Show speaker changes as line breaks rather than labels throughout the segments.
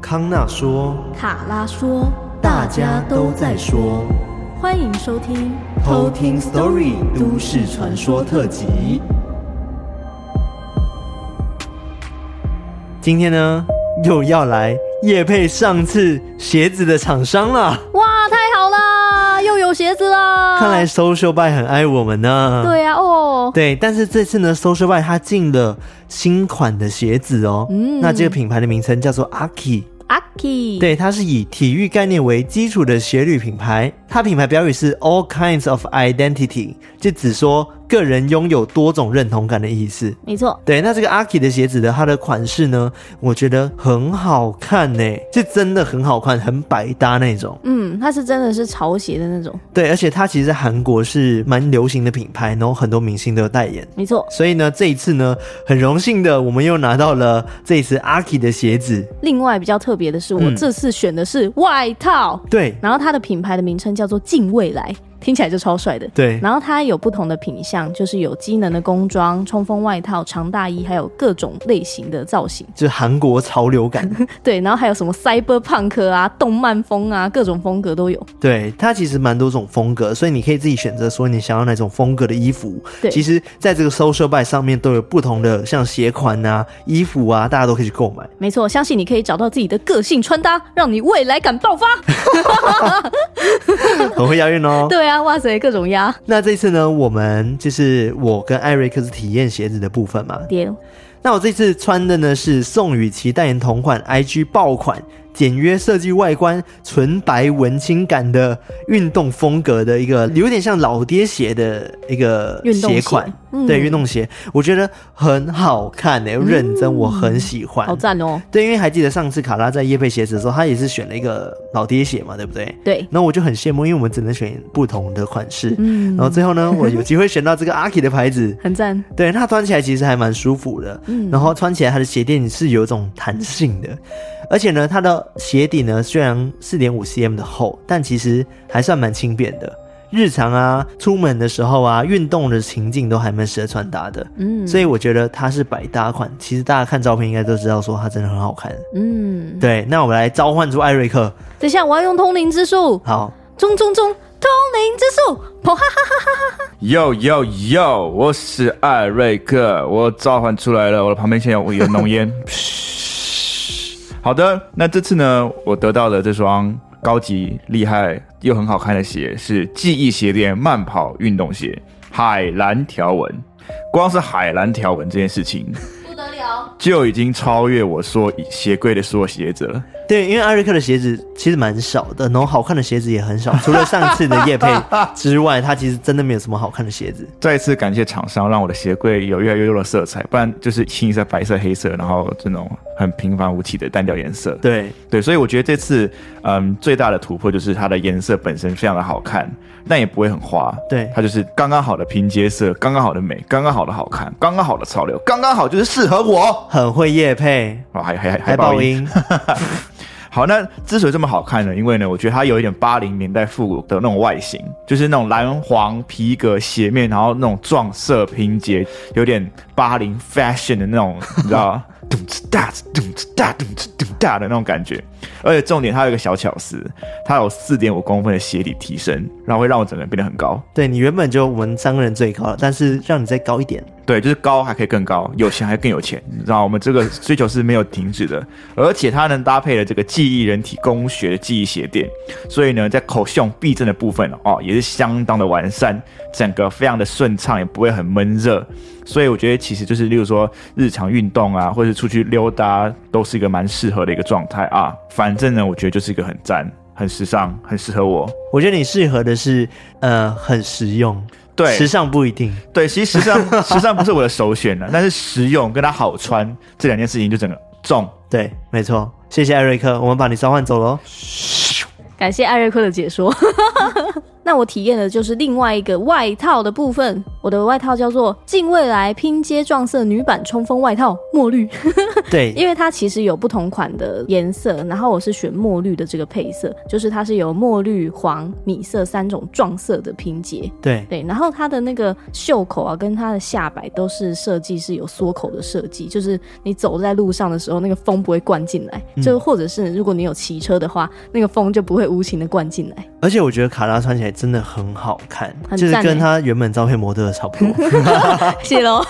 康纳说，
卡拉说，
大家都在说，
欢迎收听
偷听 Story 都市传说特辑。今天呢，又要来夜配上次鞋子的厂商了。
哇，太好了，又有鞋子啦！
看来 Social Bike 很爱我们呢。
对啊，哦，
对，但是这次呢，Social Bike 它进了新款的鞋子哦。嗯，那这个品牌的名称叫做 Aki。
Aki，
对，它是以体育概念为基础的鞋履品牌。它品牌标语是 All kinds of identity，就只说个人拥有多种认同感的意思。
没错，
对。那这个 Aki 的鞋子的它的款式呢，我觉得很好看呢，是真的很好看，很百搭那种。
嗯，它是真的是潮鞋的那种。
对，而且它其实在韩国是蛮流行的品牌，然后很多明星都有代言。
没错。
所以呢，这一次呢，很荣幸的，我们又拿到了这一次 Aki 的鞋子。
另外比较特别的是，我这次选的是外套。
嗯、对。
然后它的品牌的名称叫做近未来。听起来就超帅的，
对。
然后它有不同的品相，就是有机能的工装、冲锋外套、长大衣，还有各种类型的造型，
就是韩国潮流感。
对，然后还有什么 cyberpunk 啊、动漫风啊，各种风格都有。
对，它其实蛮多种风格，所以你可以自己选择说你想要哪种风格的衣服。
对，
其实在这个 Social Bike 上面都有不同的像鞋款啊、衣服啊，大家都可以去购买。
没错，相信你可以找到自己的个性穿搭，让你未来感爆发。
很会押韵哦。
对啊，哇塞，各种。
那这次呢，我们就是我跟艾瑞克是体验鞋子的部分嘛。
对。
那我这次穿的呢是宋雨琦代言同款 IG 爆款。简约设计外观、纯白文青感的运动风格的一个，有点像老爹鞋的一个鞋款，对，运动鞋，我觉得很好看诶、欸，认真，我很喜欢，
嗯、好赞哦。
对，因为还记得上次卡拉在夜配鞋子的时候，他也是选了一个老爹鞋嘛，对不
对？
对。那我就很羡慕，因为我们只能选不同的款式，嗯。然后最后呢，我有机会选到这个 Aki 的牌子，
很赞。
对，它穿起来其实还蛮舒服的，嗯。然后穿起来它的鞋垫是有一种弹性的。而且呢，它的鞋底呢，虽然四点五 cm 的厚，但其实还算蛮轻便的。日常啊，出门的时候啊，运动的情境都还蛮适合穿搭的。嗯，所以我觉得它是百搭款。其实大家看照片应该都知道，说它真的很好看。嗯，对。那我们来召唤出艾瑞克。
等一下，我要用通灵之术。
好，
中中中，通灵之术，哈哈哈哈哈哈。
哟哟哟，我是艾瑞克，我召唤出来了。我的旁边现在有一个浓烟。好的，那这次呢，我得到的这双高级、厉害又很好看的鞋是记忆鞋垫慢跑运动鞋，海蓝条纹。光是海蓝条纹这件事情，不得了，就已经超越我说鞋柜的所有鞋子了。
对，因为艾瑞克的鞋子其实蛮少的，然后好看的鞋子也很少，除了上次的叶配 之外，他其实真的没有什么好看的鞋子。
再一次感谢厂商，让我的鞋柜有越来越多的色彩，不然就是清一色白色、黑色，然后这种很平凡无奇的单调颜色。
对
对，所以我觉得这次嗯最大的突破就是它的颜色本身非常的好看，但也不会很花。
对，
它就是刚刚好的拼接色，刚刚好的美，刚刚好的好看，刚刚好的潮流，刚刚好就是适合我。
很会夜配
哦，还还还爆音。好，那之所以这么好看呢？因为呢，我觉得它有一点八零年代复古的那种外形，就是那种蓝黄皮革鞋面，然后那种撞色拼接，有点八零 fashion 的那种，你知道吗？咚哧大哧咚哧大咚哧咚大的那种感觉。而且重点，它有一个小巧思，它有四点五公分的鞋底提升，然后会让我整个人变得很高。
对，你原本就我们三个人最高了，但是让你再高一点。
对，就是高还可以更高，有钱还更有钱，你知道我们这个追求是没有停止的。而且它能搭配了这个记忆人体工学的记忆鞋垫，所以呢，在口胸避震的部分哦，也是相当的完善，整个非常的顺畅，也不会很闷热。所以我觉得其实就是，例如说日常运动啊，或者是出去溜达，都是一个蛮适合的一个状态啊。反正呢，我觉得就是一个很赞、很时尚、很适合我。
我觉得你适合的是呃，很实用。
对，
时尚不一定。
对，其实时尚 时尚不是我的首选了，但是实用跟它好穿这两件事情就整个重。
对，没错。谢谢艾瑞克，我们把你召唤走喽。
感谢艾瑞克的解说。那我体验的就是另外一个外套的部分。我的外套叫做“近未来拼接撞色女版冲锋外套”，墨绿。
对，
因为它其实有不同款的颜色，然后我是选墨绿的这个配色，就是它是有墨绿、黄、米色三种撞色的拼接。
对
对，然后它的那个袖口啊，跟它的下摆都是设计是有缩口的设计，就是你走在路上的时候，那个风不会灌进来，嗯、就或者是如果你有骑车的话，那个风就不会无情的灌进来。
而且我觉得卡拉穿起来真的很好看，就是跟他原本照片模特的差不多。
谢喽。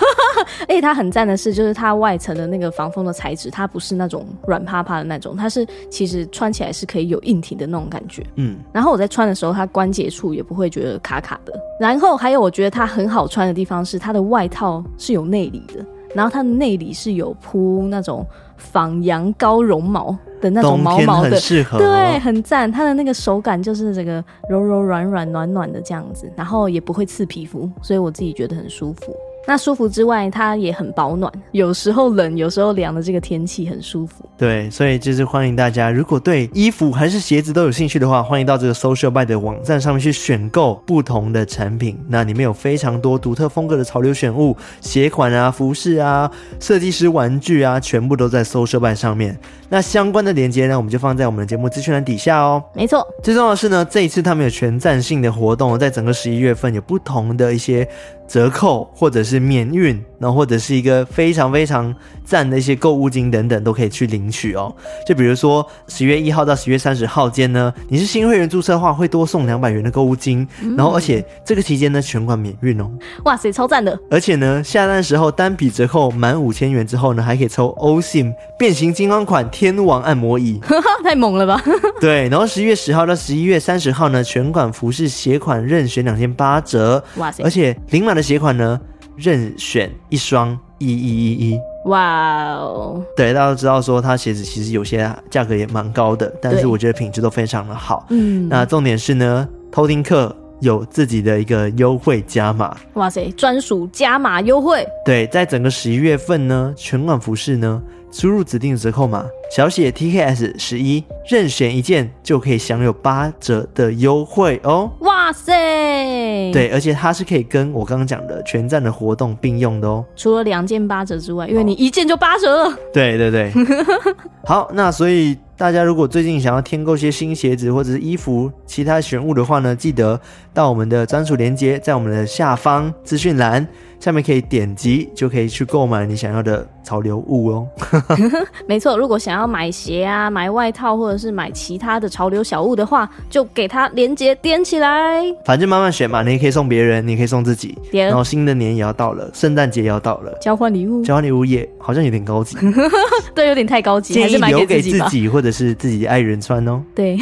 而且它很赞的是，就是它外层的那个防风的材质，它不是那种软趴趴的那种，它是其实穿起来是可以有硬挺的那种感觉。嗯，然后我在穿的时候，它关节处也不会觉得卡卡的。然后还有我觉得它很好穿的地方是，它的外套是有内里的，然后它的内里是有铺那种仿羊羔绒毛。的那种毛毛的，
很适合哦、
对，很赞。它的那个手感就是这个柔柔软软、暖暖的这样子，然后也不会刺皮肤，所以我自己觉得很舒服。那舒服之外，它也很保暖，有时候冷，有时候凉的这个天气很舒服。
对，所以就是欢迎大家，如果对衣服还是鞋子都有兴趣的话，欢迎到这个 Social Buy 的网站上面去选购不同的产品。那里面有非常多独特风格的潮流选物、鞋款啊、服饰啊、设计师玩具啊，全部都在 Social Buy 上面。那相关的链接呢，我们就放在我们的节目资讯栏底下哦。
没错，
最重要的是呢，这一次他们有全站性的活动，在整个十一月份有不同的一些。折扣或者是免运，然后或者是一个非常非常赞的一些购物金等等，都可以去领取哦。就比如说十月一号到十月三十号间呢，你是新会员注册的话，会多送两百元的购物金，嗯、然后而且这个期间呢，全款免运哦。
哇塞，超赞的！
而且呢，下单时候单笔折扣满五千元之后呢，还可以抽 Osim 变形金刚款天王按摩椅，
太猛了吧？
对，然后十一月十号到十一月三十号呢，全款服饰鞋款任选两件八折，哇塞！而且零码的鞋款呢，任选一双一一一一。
哇哦！
对，大家都知道说，它鞋子其实有些价格也蛮高的，但是我觉得品质都非常的好。嗯，那重点是呢，偷听客有自己的一个优惠加码。
哇塞，专属加码优惠！
对，在整个十一月份呢，全馆服饰呢。输入指定折扣码小写 TKS 十一，任选一件就可以享有八折的优惠哦！
哇塞，
对，而且它是可以跟我刚刚讲的全站的活动并用的哦。
除了两件八折之外，因为你一件就八折了。
对对对，好，那所以大家如果最近想要添购些新鞋子或者是衣服、其他选物的话呢，记得到我们的专属链接，在我们的下方资讯栏。下面可以点击，就可以去购买你想要的潮流物哦。
没错，如果想要买鞋啊、买外套或者是买其他的潮流小物的话，就给它连接点起来。
反正慢慢选嘛，你也可以送别人，你也可以送自己。然后新的年也要到了，圣诞节也要到了，
交换礼物，
交换礼物也好像有点高级。
对，有点太高级，
建议留给自己，或者是自己的爱人穿哦。
对。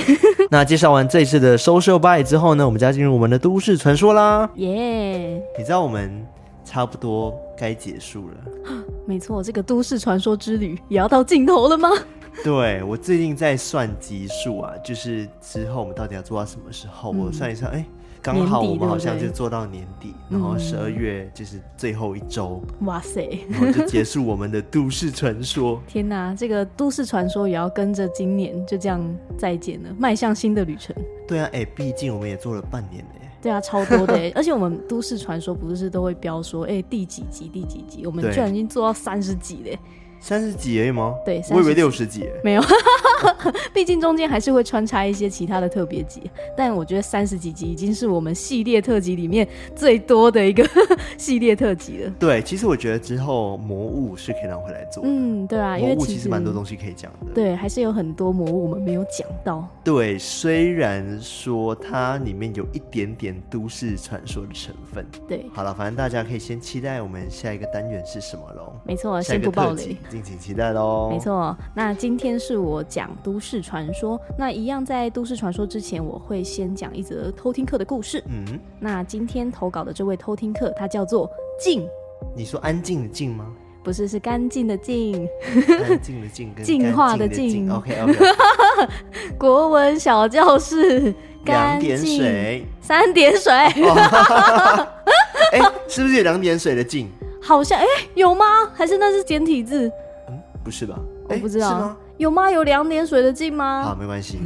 那介绍完这一次的 Social Buy 之后呢，我们就要进入我们的都市传说啦。
耶
你知道我们。差不多该结束了，
没错，这个都市传说之旅也要到尽头了吗？
对，我最近在算集数啊，就是之后我们到底要做到什么时候？嗯、我算一算，哎、欸，刚好我们好像就做到年底，然后十二月就是最后一周，
哇塞，
然后就结束我们的都市传说。
天哪，这个都市传说也要跟着今年就这样再见了，迈向新的旅程。
对啊，哎、欸，毕竟我们也做了半年了。
对啊，超多的，而且我们都市传说不是都会标说，哎，第几集第几集，我们居然已经做到三十集嘞。
三十几而已吗？
对，
我以为六十几。
没有，毕竟中间还是会穿插一些其他的特别集。但我觉得三十几集已经是我们系列特辑里面最多的一个 系列特辑了。
对，其实我觉得之后魔物是可以拿回来做。
嗯，对啊，因为
其实蛮多东西可以讲的。
对，还是有很多魔物我们没有讲到。
对，虽然说它里面有一点点都市传说的成分。
对，
好了，反正大家可以先期待我们下一个单元是什么喽。
没错，先不暴雷。
敬请期待喽！
没错，那今天是我讲都市传说。那一样在都市传说之前，我会先讲一则偷听课的故事。嗯，那今天投稿的这位偷听客，他叫做静。
你说安静的静吗？
不是，是干净的净。
干净的净，
净化的净。
OK OK。
国文小教室，
两点水，
三点水。
哎、欸，是不是有两点水的净？
好像哎、欸，有吗？还是那是简体字？
嗯，不是吧？
我不知道，有吗？有两点水的净吗？
好，没关系。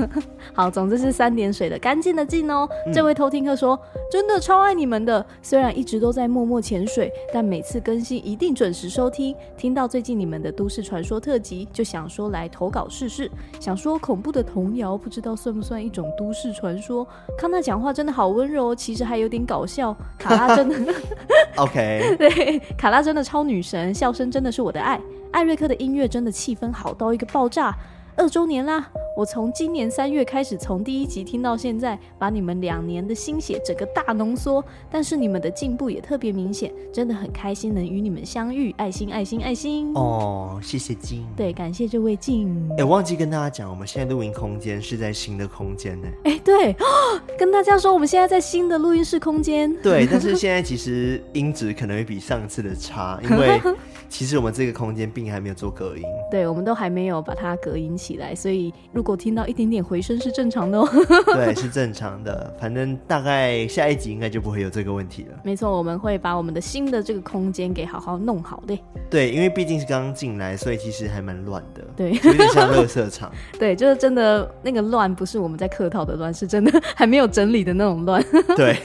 好，总之是三点水的干净的净哦。嗯、这位偷听客说，真的超爱你们的，虽然一直都在默默潜水，但每次更新一定准时收听。听到最近你们的都市传说特辑，就想说来投稿试试。想说恐怖的童谣，不知道算不算一种都市传说？康纳讲话真的好温柔，其实还有点搞笑。卡拉真的，
OK，
对，卡拉真的超女神，笑声真的是我的爱。艾瑞克的音乐真的气氛好到一个爆炸。二周年啦！我从今年三月开始，从第一集听到现在，把你们两年的心血整个大浓缩。但是你们的进步也特别明显，真的很开心能与你们相遇。爱心，爱心，爱心！
哦，谢谢静。
对，感谢这位静。
哎，忘记跟大家讲，我们现在录音空间是在新的空间呢。
哎，对，哦跟大家说，我们现在在新的录音室空间。
对，但是现在其实音质可能会比上次的差，因为。其实我们这个空间并还没有做隔音，
对，我们都还没有把它隔音起来，所以如果听到一点点回声是正常的哦。
对，是正常的，反正大概下一集应该就不会有这个问题了。
没错，我们会把我们的新的这个空间给好好弄好的。
对，因为毕竟是刚刚进来，所以其实还蛮乱的。
对，
有点像垃圾场。
对，就是真的那个乱，不是我们在客套的乱，是真的还没有整理的那种乱。
对，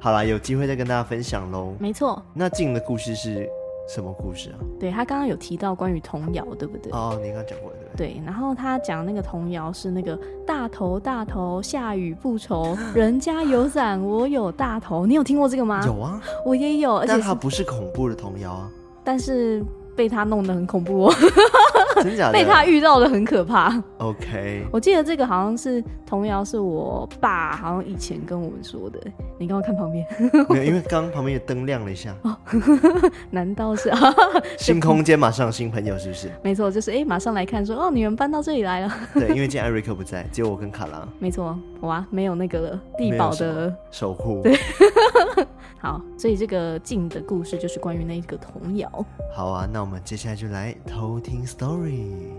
好啦，有机会再跟大家分享喽。
没错，
那静的故事是。什么故事啊？
对，他刚刚有提到关于童谣，对不对？
哦，你刚刚讲过的。
对，然后他讲那个童谣是那个大头大头下雨不愁，人家有伞我有大头，你有听过这个吗？
有啊，
我也有，而且
但它不是恐怖的童谣啊。
但是。被他弄得很恐怖哦，
真假的？
被他遇到的很可怕。
OK，
我记得这个好像是童谣，是我爸好像以前跟我们说的。你刚刚看旁边，
没有，因为刚刚旁边有灯亮了一下。哦，
难道是啊？
新空间马上新朋友是不是？
没错，就是哎，马上来看说哦，你们搬到这里来了。
对，因为今天艾瑞克不在，只有我跟卡拉。
没错，哇，没有那个了，地堡的
守护。
对。好，所以这个静的故事就是关于那个童谣。
好啊，那我们接下来就来偷听 story。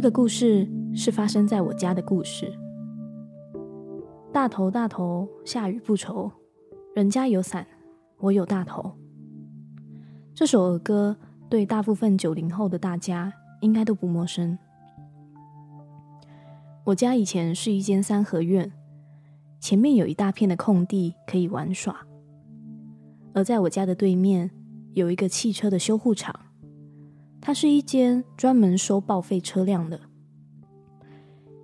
这个故事是发生在我家的故事。大头大头，下雨不愁，人家有伞，我有大头。这首儿歌对大部分九零后的大家应该都不陌生。我家以前是一间三合院，前面有一大片的空地可以玩耍，而在我家的对面有一个汽车的修护厂。它是一间专门收报废车辆的。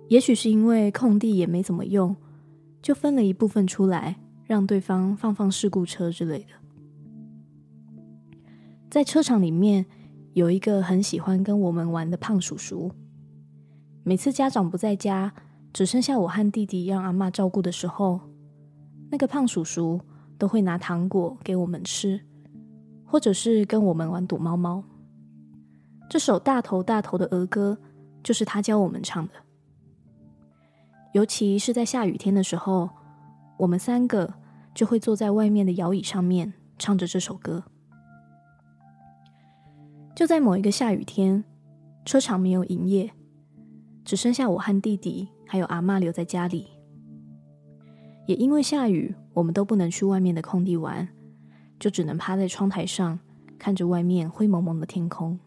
也许是因为空地也没怎么用，就分了一部分出来，让对方放放事故车之类的。在车场里面有一个很喜欢跟我们玩的胖叔叔。每次家长不在家，只剩下我和弟弟让阿嬷照顾的时候，那个胖叔叔都会拿糖果给我们吃，或者是跟我们玩躲猫猫。这首大头大头的儿歌，就是他教我们唱的。尤其是在下雨天的时候，我们三个就会坐在外面的摇椅上面，唱着这首歌。就在某一个下雨天，车厂没有营业，只剩下我和弟弟还有阿嬷留在家里。也因为下雨，我们都不能去外面的空地玩，就只能趴在窗台上，看着外面灰蒙蒙的天空。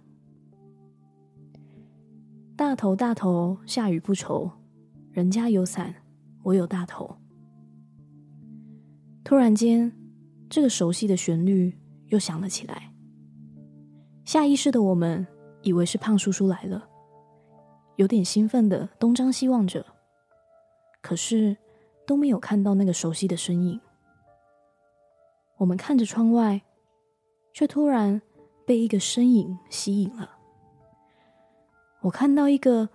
大头大头，下雨不愁，人家有伞，我有大头。突然间，这个熟悉的旋律又响了起来。下意识的我们以为是胖叔叔来了，有点兴奋的东张西望着，可是都没有看到那个熟悉的身影。我们看着窗外，却突然被一个身影吸引了。我看到一个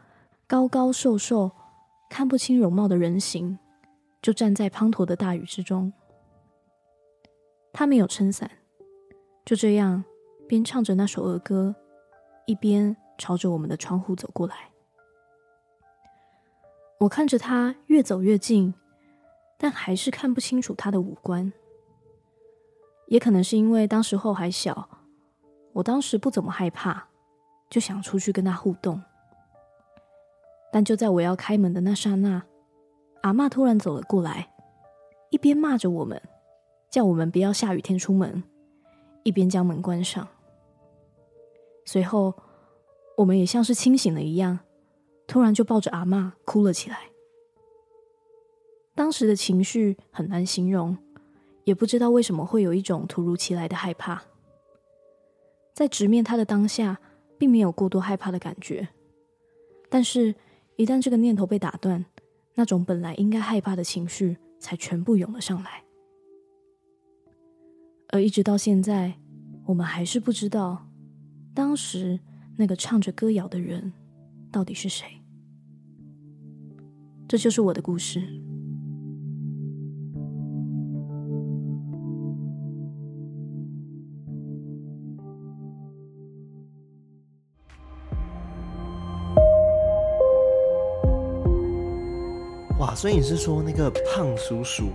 高高瘦瘦、看不清容貌的人形，就站在滂沱的大雨之中。他没有撑伞，就这样边唱着那首儿歌，一边朝着我们的窗户走过来。我看着他越走越近，但还是看不清楚他的五官。也可能是因为当时候还小，我当时不怎么害怕，就想出去跟他互动。但就在我要开门的那刹那，阿嬷突然走了过来，一边骂着我们，叫我们不要下雨天出门，一边将门关上。随后，我们也像是清醒了一样，突然就抱着阿嬷哭了起来。当时的情绪很难形容，也不知道为什么会有一种突如其来的害怕。在直面他的当下，并没有过多害怕的感觉，但是。一旦这个念头被打断，那种本来应该害怕的情绪才全部涌了上来。而一直到现在，我们还是不知道当时那个唱着歌谣的人到底是谁。这就是我的故事。
所以你是说那个胖叔叔，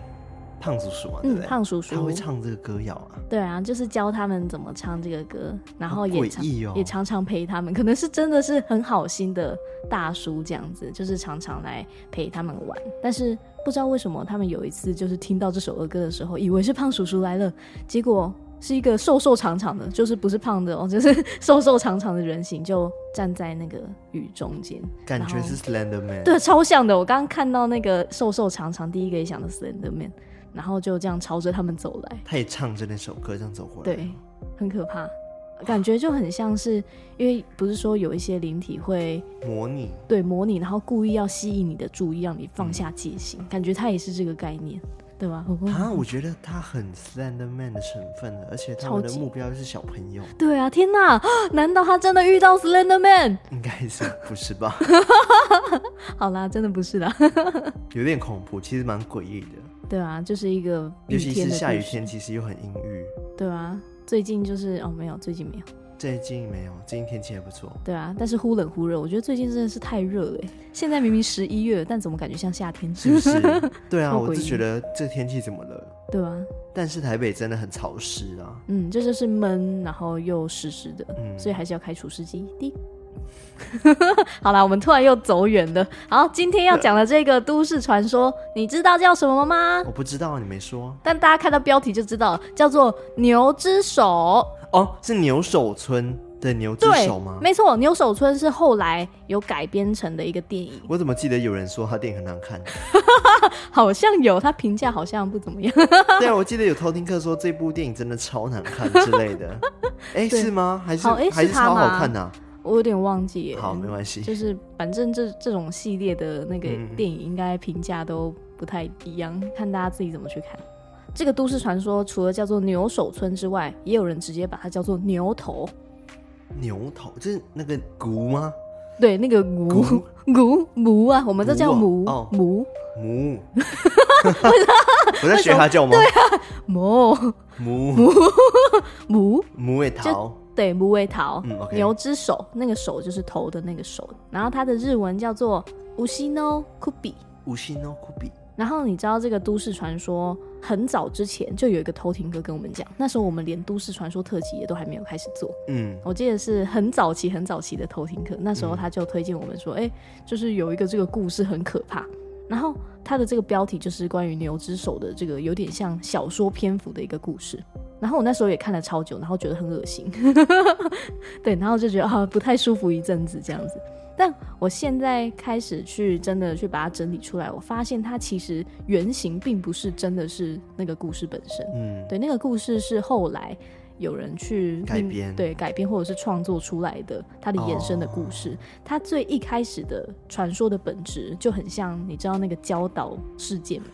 胖叔叔啊？对不对？
嗯，胖叔叔
他会唱这个歌谣啊？
对啊，就是教他们怎么唱这个歌，然后也常、
哦、
也常常陪他们，可能是真的是很好心的大叔这样子，就是常常来陪他们玩。但是不知道为什么，他们有一次就是听到这首儿歌的时候，以为是胖叔叔来了，结果。是一个瘦瘦长长的，就是不是胖的哦，就是瘦瘦长长的人形，就站在那个雨中间，
感觉是 Slender Man，
对，超像的。我刚刚看到那个瘦瘦长长，第一个也想到 Slender Man，然后就这样朝着他们走来。
他也唱着那首歌这样走过来，
对，很可怕，感觉就很像是，因为不是说有一些灵体会
模拟，
对，模拟，然后故意要吸引你的注意，让你放下戒心，嗯、感觉他也是这个概念。对吧？
啊，我觉得他很 Slender Man 的成分，而且他们的目标是小朋友。
对啊，天哪！难道他真的遇到 Slender Man？
应该是不是吧？
好啦，真的不是啦。
有点恐怖，其实蛮诡异的。
对啊，就是一个，
尤其是下雨天，其实又很阴郁。
对啊，最近就是哦，没有，最近没有。
最近没有，最近天气还不错。
对啊，但是忽冷忽热，我觉得最近真的是太热了。现在明明十一月，但怎么感觉像夏天？
是不是？对啊，我就觉得这天气怎么了？
对啊。
但是台北真的很潮湿啊。
嗯，这就是闷，然后又湿湿的，嗯，所以还是要开除湿机。滴。好啦，我们突然又走远了。好，今天要讲的这个都市传说，你知道叫什么吗？
我不知道，你没说。
但大家看到标题就知道，叫做牛之手。
哦，是牛首村的牛之手吗？
没错，牛首村是后来有改编成的一个电影。
我怎么记得有人说他电影很难看？
好像有，他评价好像不怎么样。
对啊，我记得有偷听客说这部电影真的超难看之类的。哎，是吗？还是还是超好看的啊？
我有点忘记。
好，没关系。
就是反正这这种系列的那个电影，应该评价都不太一样，看大家自己怎么去看。这个都市传说除了叫做牛首村之外，也有人直接把它叫做牛头。
牛头就是那个骨吗？
对，那个骨骨母啊，我们都叫母母
母。我在学他叫吗？
对啊，母
母
母母
母尾桃。
对，母尾桃。牛之手，那个手就是头的那个手。然后它的日文叫做乌西诺库比。
乌西诺库比。
然后你知道这个都市传说很早之前就有一个偷听哥跟我们讲，那时候我们连都市传说特辑也都还没有开始做。嗯，我记得是很早期很早期的偷听客，那时候他就推荐我们说，哎、嗯，就是有一个这个故事很可怕，然后他的这个标题就是关于牛之手的这个有点像小说篇幅的一个故事。然后我那时候也看了超久，然后觉得很恶心，对，然后就觉得啊不太舒服一阵子这样子。但我现在开始去真的去把它整理出来，我发现它其实原型并不是真的是那个故事本身。嗯，对，那个故事是后来有人去
改编，
对，改编或者是创作出来的它的衍生的故事。哦，它最一开始的传说的本质就很像，你知道那个礁岛事件吗？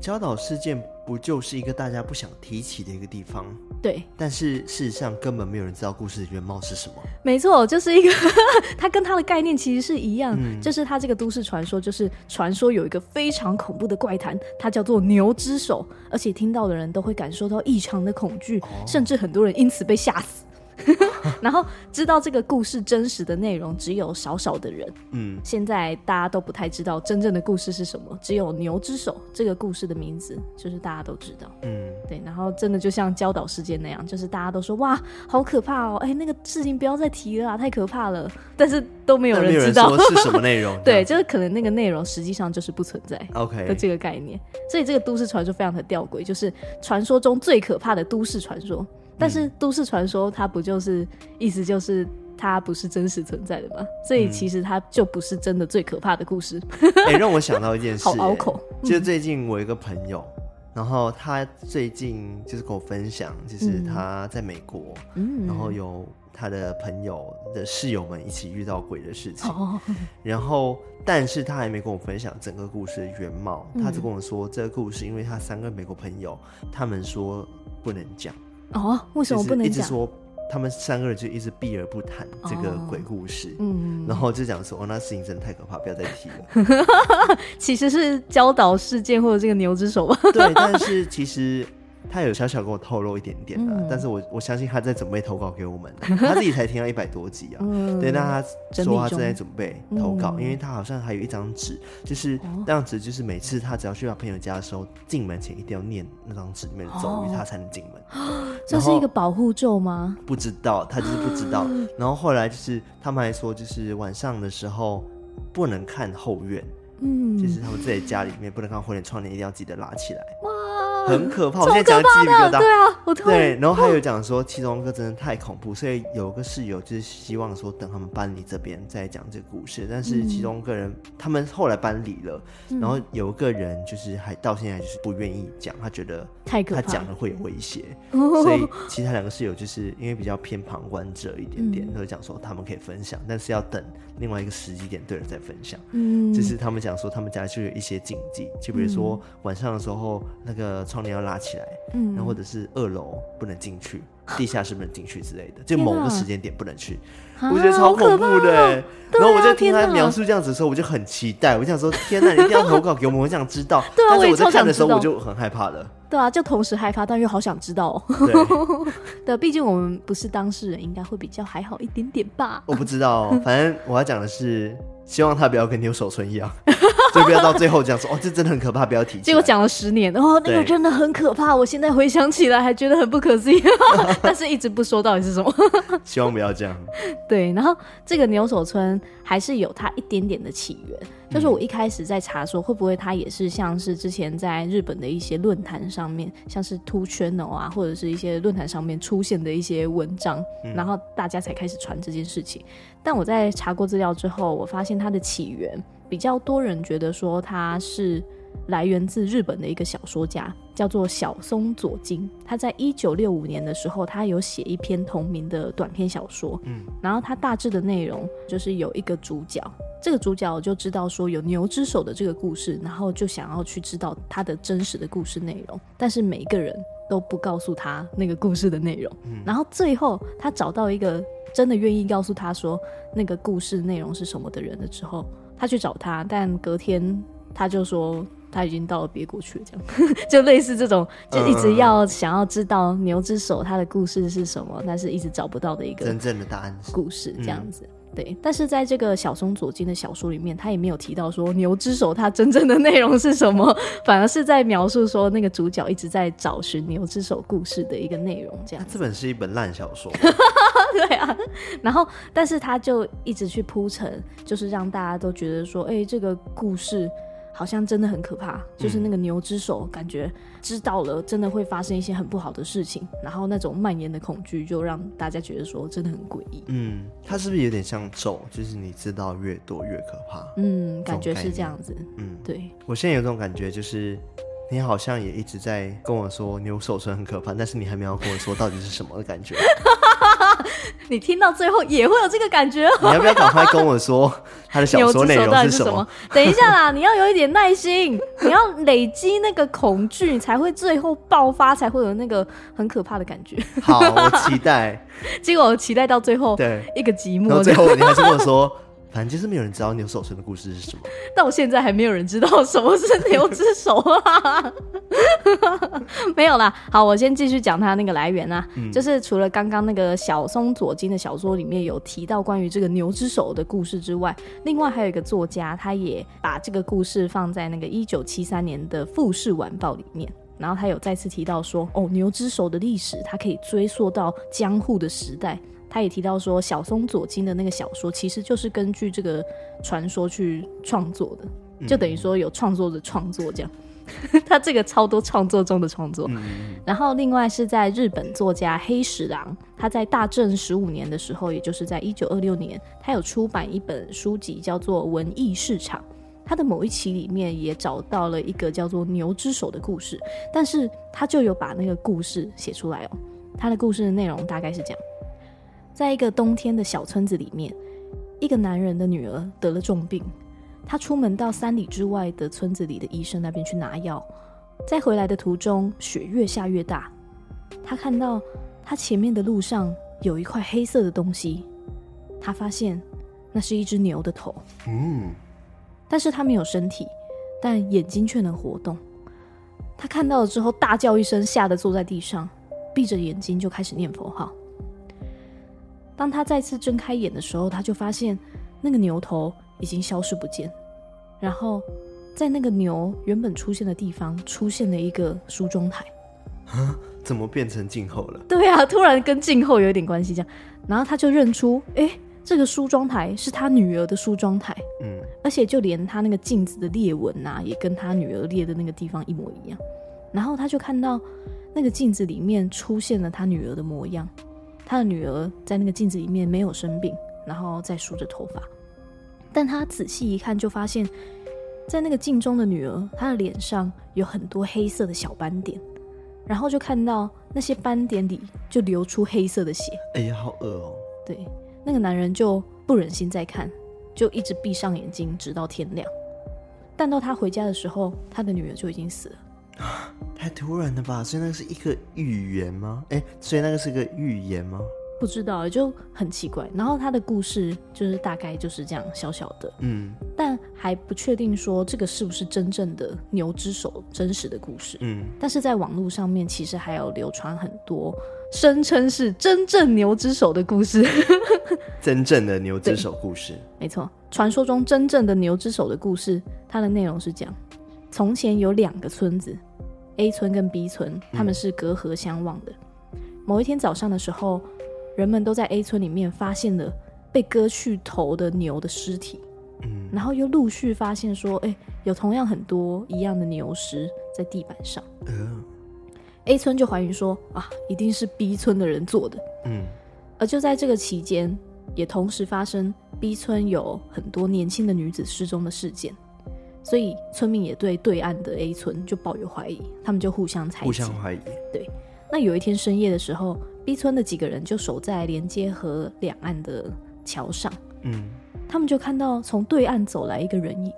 礁岛事件不就是一个大家不想提起的一个地方？
对，
但是事实上根本没有人知道故事的原貌是什么。
没错，就是一个 它跟它的概念其实是一样，嗯、就是它这个都市传说，就是传说有一个非常恐怖的怪谈，它叫做牛之手，而且听到的人都会感受到异常的恐惧，哦、甚至很多人因此被吓死。然后知道这个故事真实的内容只有少少的人。嗯，现在大家都不太知道真正的故事是什么，只有牛之手这个故事的名字，就是大家都知道。嗯，对。然后真的就像教导事件那样，就是大家都说哇，好可怕哦！哎，那个事情不要再提了啊，太可怕了。但是都没有人知道
是什么内容。
对，就是可能那个内容实际上就是不存在。
OK
的这个概念.所以这个都市传说非常的吊诡，就是传说中最可怕的都市传说。但是都市传说它不就是意思就是它不是真实存在的吗？所以其实它就不是真的最可怕的故事。
哎、欸，让我想到一件 事，
好拗口。
就是最近我一个朋友，嗯、然后他最近就是跟我分享，就是他在美国，嗯、然后有他的朋友的室友们一起遇到鬼的事情。哦、然后，但是他还没跟我分享整个故事的原貌，他只跟我说这个故事，因为他三个美国朋友，他们说不能讲。
哦，为什么不能讲？
一直说他们三个人就一直避而不谈这个鬼故事，哦、嗯，然后就讲说哦，那事情真的太可怕，不要再提了。
其实是教导事件或者这个牛之手吧？
对，但是其实。他有小小跟我透露一点点的，嗯、但是我我相信他在准备投稿给我们，他自己才听到一百多集啊。嗯、对，那他说他正在准备投稿，嗯、因为他好像还有一张纸，就是那张纸，就是每次他只要去他朋友家的时候，进门前一定要念那张纸里面的咒语，哦、他才能进门。
这是一个保护咒吗？
不知道，他就是不知道。然后后来就是他们还说，就是晚上的时候不能看后院，嗯，就是他们自己家里面不能看后院，窗帘一定要记得拉起来。很可怕，我现在讲的鸡皮疙瘩。
对啊，我
对，然后还有讲说七中哥真的太恐怖，所以有个室友就是希望说等他们搬离这边再讲这个故事。但是其中个人他们后来搬离了，然后有一个人就是还到现在就是不愿意讲，他觉得太可怕，他讲了会有威胁，所以其他两个室友就是因为比较偏旁观者一点点，都讲说他们可以分享，但是要等另外一个时机点对了再分享。嗯，就是他们讲说他们家就有一些禁忌，就比如说晚上的时候那个。窗帘要拉起来，嗯，然后或者是二楼不能进去，地下室不能进去之类的，就某个时间点不能去，我觉得超恐怖的。然后我就听他描述这样子的时候，我就很期待，我想说天哪，你一定要投稿给我们，我想知道。但是我在看的时候我就很害怕了。
对啊，就同时害怕，但又好想知道。对，毕竟我们不是当事人，应该会比较还好一点点吧。
我不知道，反正我要讲的是，希望他不要跟牛守村一样。就不要到最后这样说哦，这真的很可怕，不要提。结
果讲了十年，哦，那个真的很可怕。我现在回想起来还觉得很不可思议，但是一直不说到底是什么。
希望不要这样。
对，然后这个牛首村还是有它一点点的起源，就是我一开始在查说会不会它也是像是之前在日本的一些论坛上面，像是 Two Channel 啊，或者是一些论坛上面出现的一些文章，嗯、然后大家才开始传这件事情。但我在查过资料之后，我发现它的起源。比较多人觉得说他是来源自日本的一个小说家，叫做小松左京。他在一九六五年的时候，他有写一篇同名的短篇小说。嗯，然后他大致的内容就是有一个主角，这个主角就知道说有牛之手的这个故事，然后就想要去知道他的真实的故事内容，但是每一个人都不告诉他那个故事的内容。嗯，然后最后他找到一个真的愿意告诉他说那个故事内容是什么的人了之后。他去找他，但隔天他就说他已经到了别国去了，这样 就类似这种，就一直要想要知道牛之手他的故事是什么，但是一直找不到的一个真正的答案故事这样子。嗯、对，但是在这个小松左京的小说里面，他也没有提到说牛之手它真正的内容是什么，反而是在描述说那个主角一直在找寻牛之手故事的一个内容。这样，
这本是一本烂小说。
对啊，然后但是他就一直去铺陈，就是让大家都觉得说，哎，这个故事好像真的很可怕，就是那个牛之手，感觉知道了真的会发生一些很不好的事情，然后那种蔓延的恐惧就让大家觉得说真的很诡异。
嗯，它是不是有点像咒？就是你知道越多越可怕。
嗯，感觉是这样子。
嗯，
对。
我现在有种感觉，就是。你好像也一直在跟我说牛守村很可怕，但是你还没有跟我说到底是什么的感觉。
你听到最后也会有这个感觉。
你要不要赶快跟我说 他的小说内容是什么？
等一下啦，你要有一点耐心，你要累积那个恐惧，你才会最后爆发，才会有那个很可怕的感觉。
好，我期待。
结果我期待到最后，对一个寂寞，
最后你还是跟我说。反正就是没有人知道牛首村的故事是什么，
到现在还没有人知道什么是牛之手啊！没有啦。好，我先继续讲它那个来源啊，嗯、就是除了刚刚那个小松左京的小说里面有提到关于这个牛之手的故事之外，另外还有一个作家，他也把这个故事放在那个一九七三年的《富士晚报》里面，然后他有再次提到说，哦，牛之手的历史，它可以追溯到江户的时代。他也提到说，小松左京的那个小说其实就是根据这个传说去创作的，就等于说有创作的创作这样。他这个超多创作中的创作。然后另外是在日本作家黑石郎，他在大正十五年的时候，也就是在一九二六年，他有出版一本书籍叫做《文艺市场》。他的某一期里面也找到了一个叫做牛之手的故事，但是他就有把那个故事写出来哦。他的故事的内容大概是这样。在一个冬天的小村子里面，一个男人的女儿得了重病，他出门到三里之外的村子里的医生那边去拿药，在回来的途中，雪越下越大，他看到他前面的路上有一块黑色的东西，他发现那是一只牛的头，嗯，但是他没有身体，但眼睛却能活动，他看到了之后大叫一声，吓得坐在地上，闭着眼睛就开始念佛号。当他再次睁开眼的时候，他就发现那个牛头已经消失不见，然后在那个牛原本出现的地方出现了一个梳妆台。
啊？怎么变成静候了？
对啊，突然跟静候有点关系这样。然后他就认出，哎，这个梳妆台是他女儿的梳妆台。嗯，而且就连他那个镜子的裂纹啊，也跟他女儿裂的那个地方一模一样。然后他就看到那个镜子里面出现了他女儿的模样。他的女儿在那个镜子里面没有生病，然后在梳着头发，但他仔细一看，就发现，在那个镜中的女儿，她的脸上有很多黑色的小斑点，然后就看到那些斑点里就流出黑色的血。
哎呀，好恶哦！
对，那个男人就不忍心再看，就一直闭上眼睛，直到天亮。但到他回家的时候，他的女儿就已经死了。
太突然了吧？所以那个是一个预言吗？哎，所以那个是个预言吗？
不知道，就很奇怪。然后他的故事就是大概就是这样小小的，嗯，但还不确定说这个是不是真正的牛之手真实的故事，嗯。但是在网络上面其实还有流传很多声称是真正牛之手的故事，
真正的牛之手故事，
没错，传说中真正的牛之手的故事，它的内容是这样。从前有两个村子，A 村跟 B 村，他们是隔河相望的。嗯。某一天早上的时候，人们都在 A 村里面发现了被割去头的牛的尸体，嗯，然后又陆续发现说，哎，有同样很多一样的牛尸在地板上。嗯，A 村就怀疑说，啊，一定是 B 村的人做的。嗯，而就在这个期间，也同时发生 B 村有很多年轻的女子失踪的事件。所以村民也对对岸的 A 村就抱有怀疑，他们就互相猜疑。
互相怀疑。
对。那有一天深夜的时候，B 村的几个人就守在连接河两岸的桥上。嗯。他们就看到从对岸走来一个人影，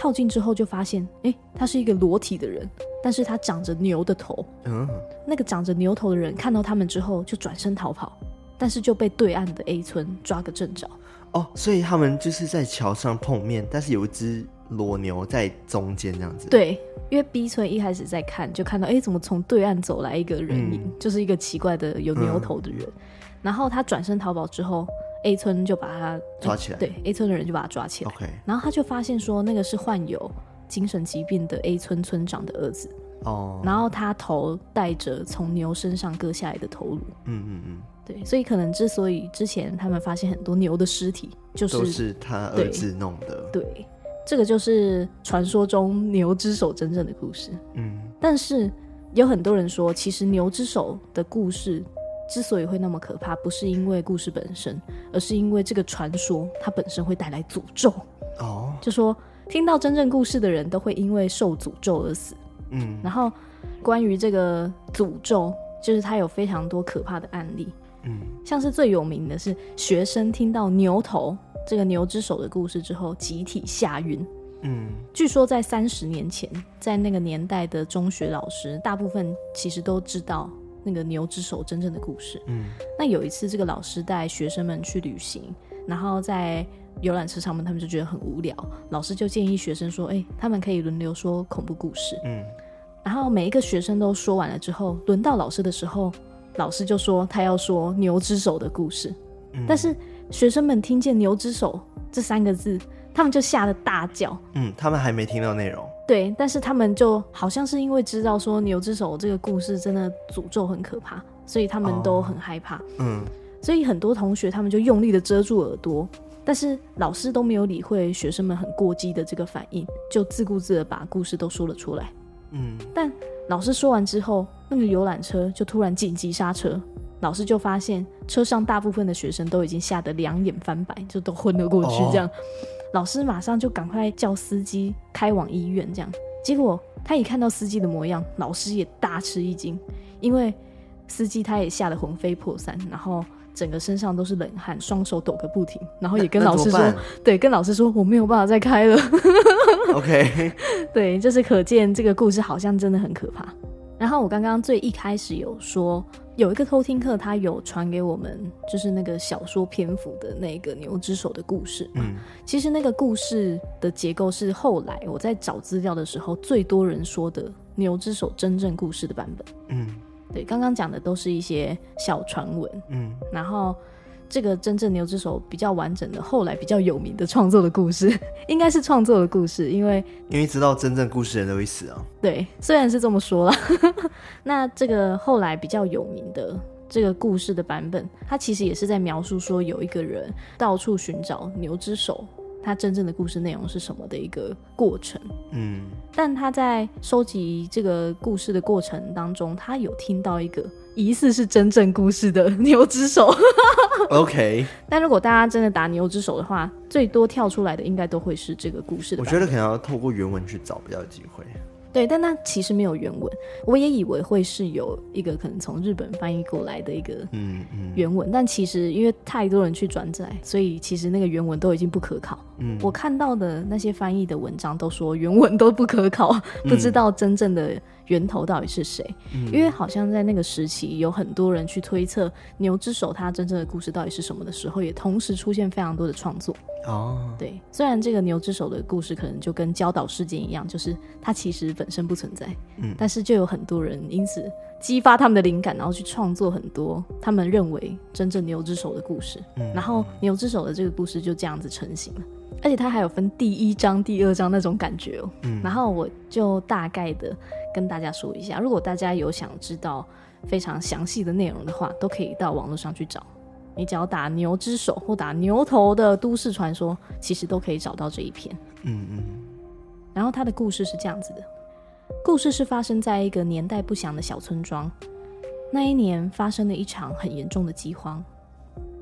靠近之后就发现，哎，他是一个裸体的人，但是他长着牛的头。嗯。那个长着牛头的人看到他们之后就转身逃跑，但是就被对岸的 A 村抓个正着。
哦，所以他们就是在桥上碰面，但是有一只。裸牛在中间这样子，
对，因为 B 村一开始在看，就看到，哎、欸，怎么从对岸走来一个人影，嗯、就是一个奇怪的有牛头的人。嗯、然后他转身逃跑之后，A 村就把他
抓起来，
对，A 村的人就把他抓起来。
OK，
然后他就发现说，那个是患有精神疾病的 A 村村长的儿子。哦，然后他头戴着从牛身上割下来的头颅。嗯嗯嗯，对，所以可能之所以之前他们发现很多牛的尸体，就是都
是他儿子弄的。
对。对这个就是传说中牛之手真正的故事。嗯，但是有很多人说，其实牛之手的故事之所以会那么可怕，不是因为故事本身，而是因为这个传说它本身会带来诅咒。哦，就说听到真正故事的人都会因为受诅咒而死。嗯，然后关于这个诅咒，就是它有非常多可怕的案例。嗯，像是最有名的是学生听到牛头。这个牛之手的故事之后，集体吓晕。嗯，据说在三十年前，在那个年代的中学老师，大部分其实都知道那个牛之手真正的故事。嗯，那有一次，这个老师带学生们去旅行，然后在游览车上面，他们就觉得很无聊，老师就建议学生说：“哎，他们可以轮流说恐怖故事。”嗯，然后每一个学生都说完了之后，轮到老师的时候，老师就说他要说牛之手的故事。嗯、但是学生们听见“牛之手”这三个字，他们就吓得大叫。
嗯，他们还没听到内容。
对，但是他们就好像是因为知道说牛之手这个故事真的诅咒很可怕，所以他们都很害怕。哦、嗯，所以很多同学他们就用力的遮住耳朵，但是老师都没有理会学生们很过激的这个反应，就自顾自的把故事都说了出来。嗯，但老师说完之后，那个游览车就突然紧急刹车，老师就发现车上大部分的学生都已经吓得两眼翻白，就都昏了过去。这样，哦、老师马上就赶快叫司机开往医院。这样，结果他一看到司机的模样，老师也大吃一惊，因为司机他也吓得魂飞魄散，然后。整个身上都是冷汗，双手抖个不停，然后也跟老师说：“对，跟老师说我没有办法再开了。” OK，对，就是可见这个故事好像真的很可怕。然后我刚刚最一开始有说，有一个偷听课他有传给我们，就是那个小说篇幅的那个牛之手的故事。嗯，其实那个故事的结构是后来我在找资料的时候最多人说的牛之手真正故事的版本。嗯。对，刚刚讲的都是一些小传闻，嗯，然后这个真正牛之手比较完整的，后来比较有名的创作的故事，应该是创作的故事，因为
因为知道真正故事的人都会死啊。
对，虽然是这么说啦，那这个后来比较有名的这个故事的版本，它其实也是在描述说有一个人到处寻找牛之手。他真正的故事内容是什么的一个过程？嗯，但他在收集这个故事的过程当中，他有听到一个疑似是真正故事的 牛之手。
OK，
但如果大家真的打牛之手的话，最多跳出来的应该都会是这个故事的。
我觉得可能要透过原文去找比较有机会。
对，但那其实没有原文，我也以为会是有一个可能从日本翻译过来的一个原文，嗯嗯、但其实因为太多人去转载，所以其实那个原文都已经不可考。嗯，我看到的那些翻译的文章都说原文都不可考，嗯、不知道真正的源头到底是谁。嗯、因为好像在那个时期有很多人去推测牛之手它真正的故事到底是什么的时候，也同时出现非常多的创作。哦，对，虽然这个牛之手的故事可能就跟教导事件一样，就是它其实本身不存在，嗯，但是就有很多人因此激发他们的灵感，然后去创作很多他们认为真正牛之手的故事，嗯，然后牛之手的这个故事就这样子成型了，而且它还有分第一章、第二章那种感觉哦，嗯，然后我就大概的跟大家说一下，如果大家有想知道非常详细的内容的话，都可以到网络上去找。你只要打牛之手或打牛头的都市传说，其实都可以找到这一篇。嗯嗯。然后它的故事是这样子的：故事是发生在一个年代不详的小村庄。那一年发生了一场很严重的饥荒，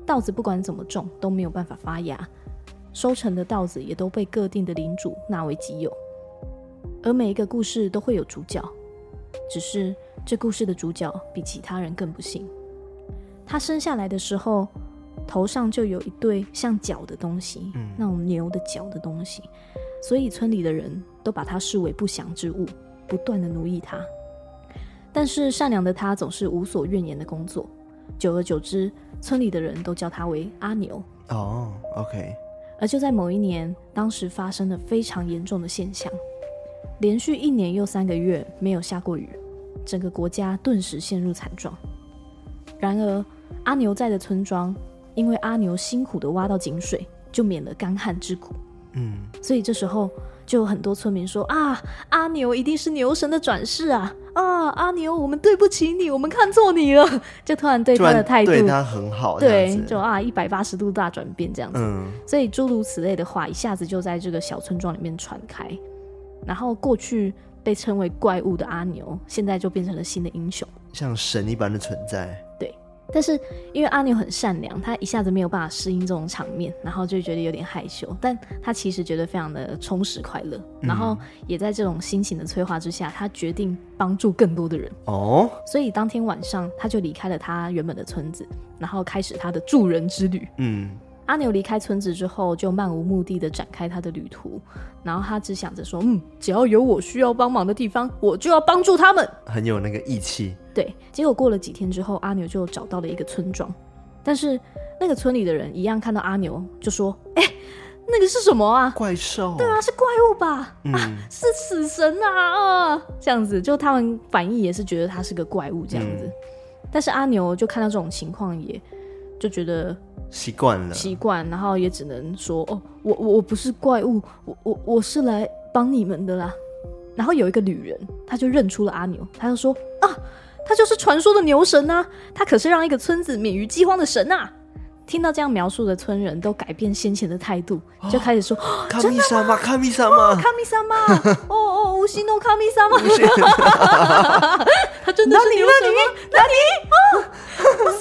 稻子不管怎么种都没有办法发芽，收成的稻子也都被各地的领主纳为己有。而每一个故事都会有主角，只是这故事的主角比其他人更不幸。他生下来的时候，头上就有一对像角的东西，嗯、那种牛的角的东西，所以村里的人都把他视为不祥之物，不断的奴役他。但是善良的他总是无所怨言的工作，久而久之，村里的人都叫他为阿牛。
哦，OK。
而就在某一年，当时发生了非常严重的现象，连续一年又三个月没有下过雨，整个国家顿时陷入惨状。然而，阿牛在的村庄，因为阿牛辛苦的挖到井水，就免了干旱之苦。嗯，所以这时候就有很多村民说啊，阿牛一定是牛神的转世啊！啊，阿牛，我们对不起你，我们看错你了。就突然对他的态度
对他很好，
对，就啊一百八十度大转变这样子。嗯，所以诸如此类的话，一下子就在这个小村庄里面传开。然后过去被称为怪物的阿牛，现在就变成了新的英雄，
像神一般的存在。
但是因为阿牛很善良，他一下子没有办法适应这种场面，然后就觉得有点害羞。但他其实觉得非常的充实快乐，嗯、然后也在这种心情的催化之下，他决定帮助更多的人。哦，所以当天晚上他就离开了他原本的村子，然后开始他的助人之旅。嗯。阿牛离开村子之后，就漫无目的的展开他的旅途，然后他只想着说：“嗯，只要有我需要帮忙的地方，我就要帮助他们。”
很有那个义气。
对，结果过了几天之后，阿牛就找到了一个村庄，但是那个村里的人一样看到阿牛就说：“哎，那个是什么啊？
怪兽？
对啊，是怪物吧？嗯、啊，是死神啊！啊，这样子，就他们反应也是觉得他是个怪物这样子。嗯、但是阿牛就看到这种情况，也就觉得
习惯了，
习惯，然后也只能说：“哦，我我我不是怪物，我我我是来帮你们的啦。”然后有一个女人，她就认出了阿牛，她就说：“啊，她就是传说的牛神啊！她可是让一个村子免于饥荒的神啊！”听到这样描述的村人都改变先前的态度，就开始说：“
卡米萨玛，卡米萨玛，
卡米萨玛，哦 哦，无心诺卡米萨玛，他真的是牛神吗？哪里？哪里？啊，不熟。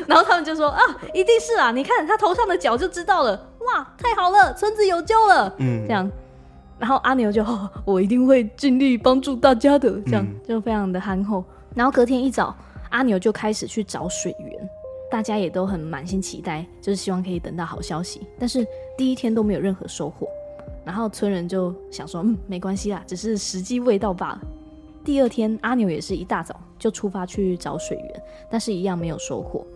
然后他们就说：啊，一定是啊！你看他头上的角就知道了。哇，太好了，村子有救了。嗯，这样。然后阿牛就：我一定会尽力帮助大家的。这样就非常的憨厚。然后隔天一早。阿牛就开始去找水源，大家也都很满心期待，就是希望可以等到好消息。但是第一天都没有任何收获，然后村人就想说，嗯，没关系啦，只是时机未到罢了。第二天，阿牛也是一大早就出发去找水源，但是一样没有收获。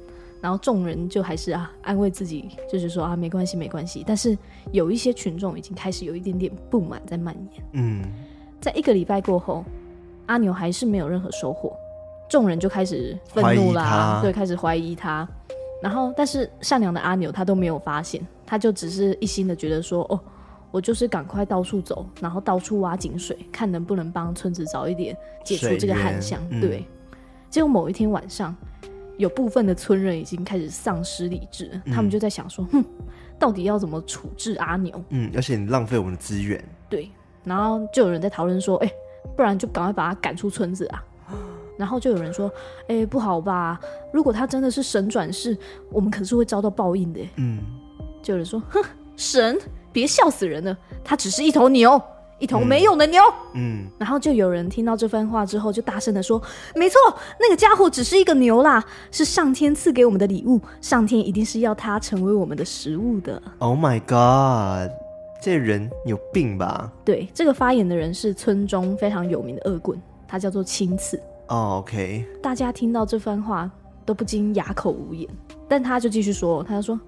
然后众人就还是啊安慰自己，就是说啊没关系没关系。但是有一些群众已经开始有一点点不满在蔓延。嗯，在一个礼拜过后，阿牛还是没有任何收获。众人就开始愤怒啦，对，开始怀疑他。然后，但是善良的阿牛他都没有发现，他就只是一心的觉得说：“哦，我就是赶快到处走，然后到处挖井水，看能不能帮村子早一点解除这个旱象。嗯”对。结果某一天晚上，有部分的村人已经开始丧失理智，嗯、他们就在想说：“哼，到底要怎么处置阿牛？”
嗯，而且你浪费我们的资源。
对。然后就有人在讨论说：“哎、欸，不然就赶快把他赶出村子啊！”然后就有人说：“哎、欸，不好吧？如果他真的是神转世，我们可是会遭到报应的。”嗯，就有人说：“哼，神，别笑死人了，他只是一头牛，一头没用的牛。嗯”嗯，然后就有人听到这番话之后，就大声的说：“没错，那个家伙只是一个牛啦，是上天赐给我们的礼物，上天一定是要他成为我们的食物的。
”Oh my god，这人有病吧？
对，这个发言的人是村中非常有名的恶棍，他叫做青刺。
哦、oh，OK。
大家听到这番话都不禁哑口无言，但他就继续说，他就说：“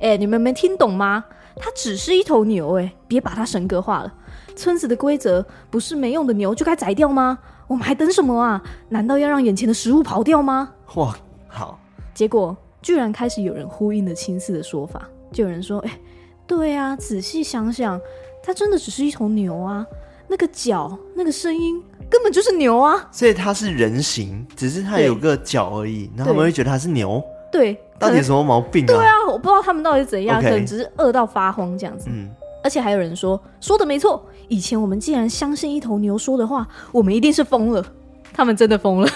哎、欸，你们没听懂吗？他只是一头牛，哎，别把它神格化了。村子的规则不是没用的牛就该宰掉吗？我们还等什么啊？难道要让眼前的食物跑掉吗？”
哇，好。
结果居然开始有人呼应了青刺的说法，就有人说：“哎、欸，对啊，仔细想想，他真的只是一头牛啊。”那个脚，那个声音，根本就是牛啊！
所以它是人形，只是它有个脚而已，然后他们会觉得它是牛。
对，
到底有什么毛病啊？
对啊，我不知道他们到底是怎样能只是饿到发慌这样子。嗯，而且还有人说，说的没错，以前我们既然相信一头牛说的话，我们一定是疯了。他们真的疯了。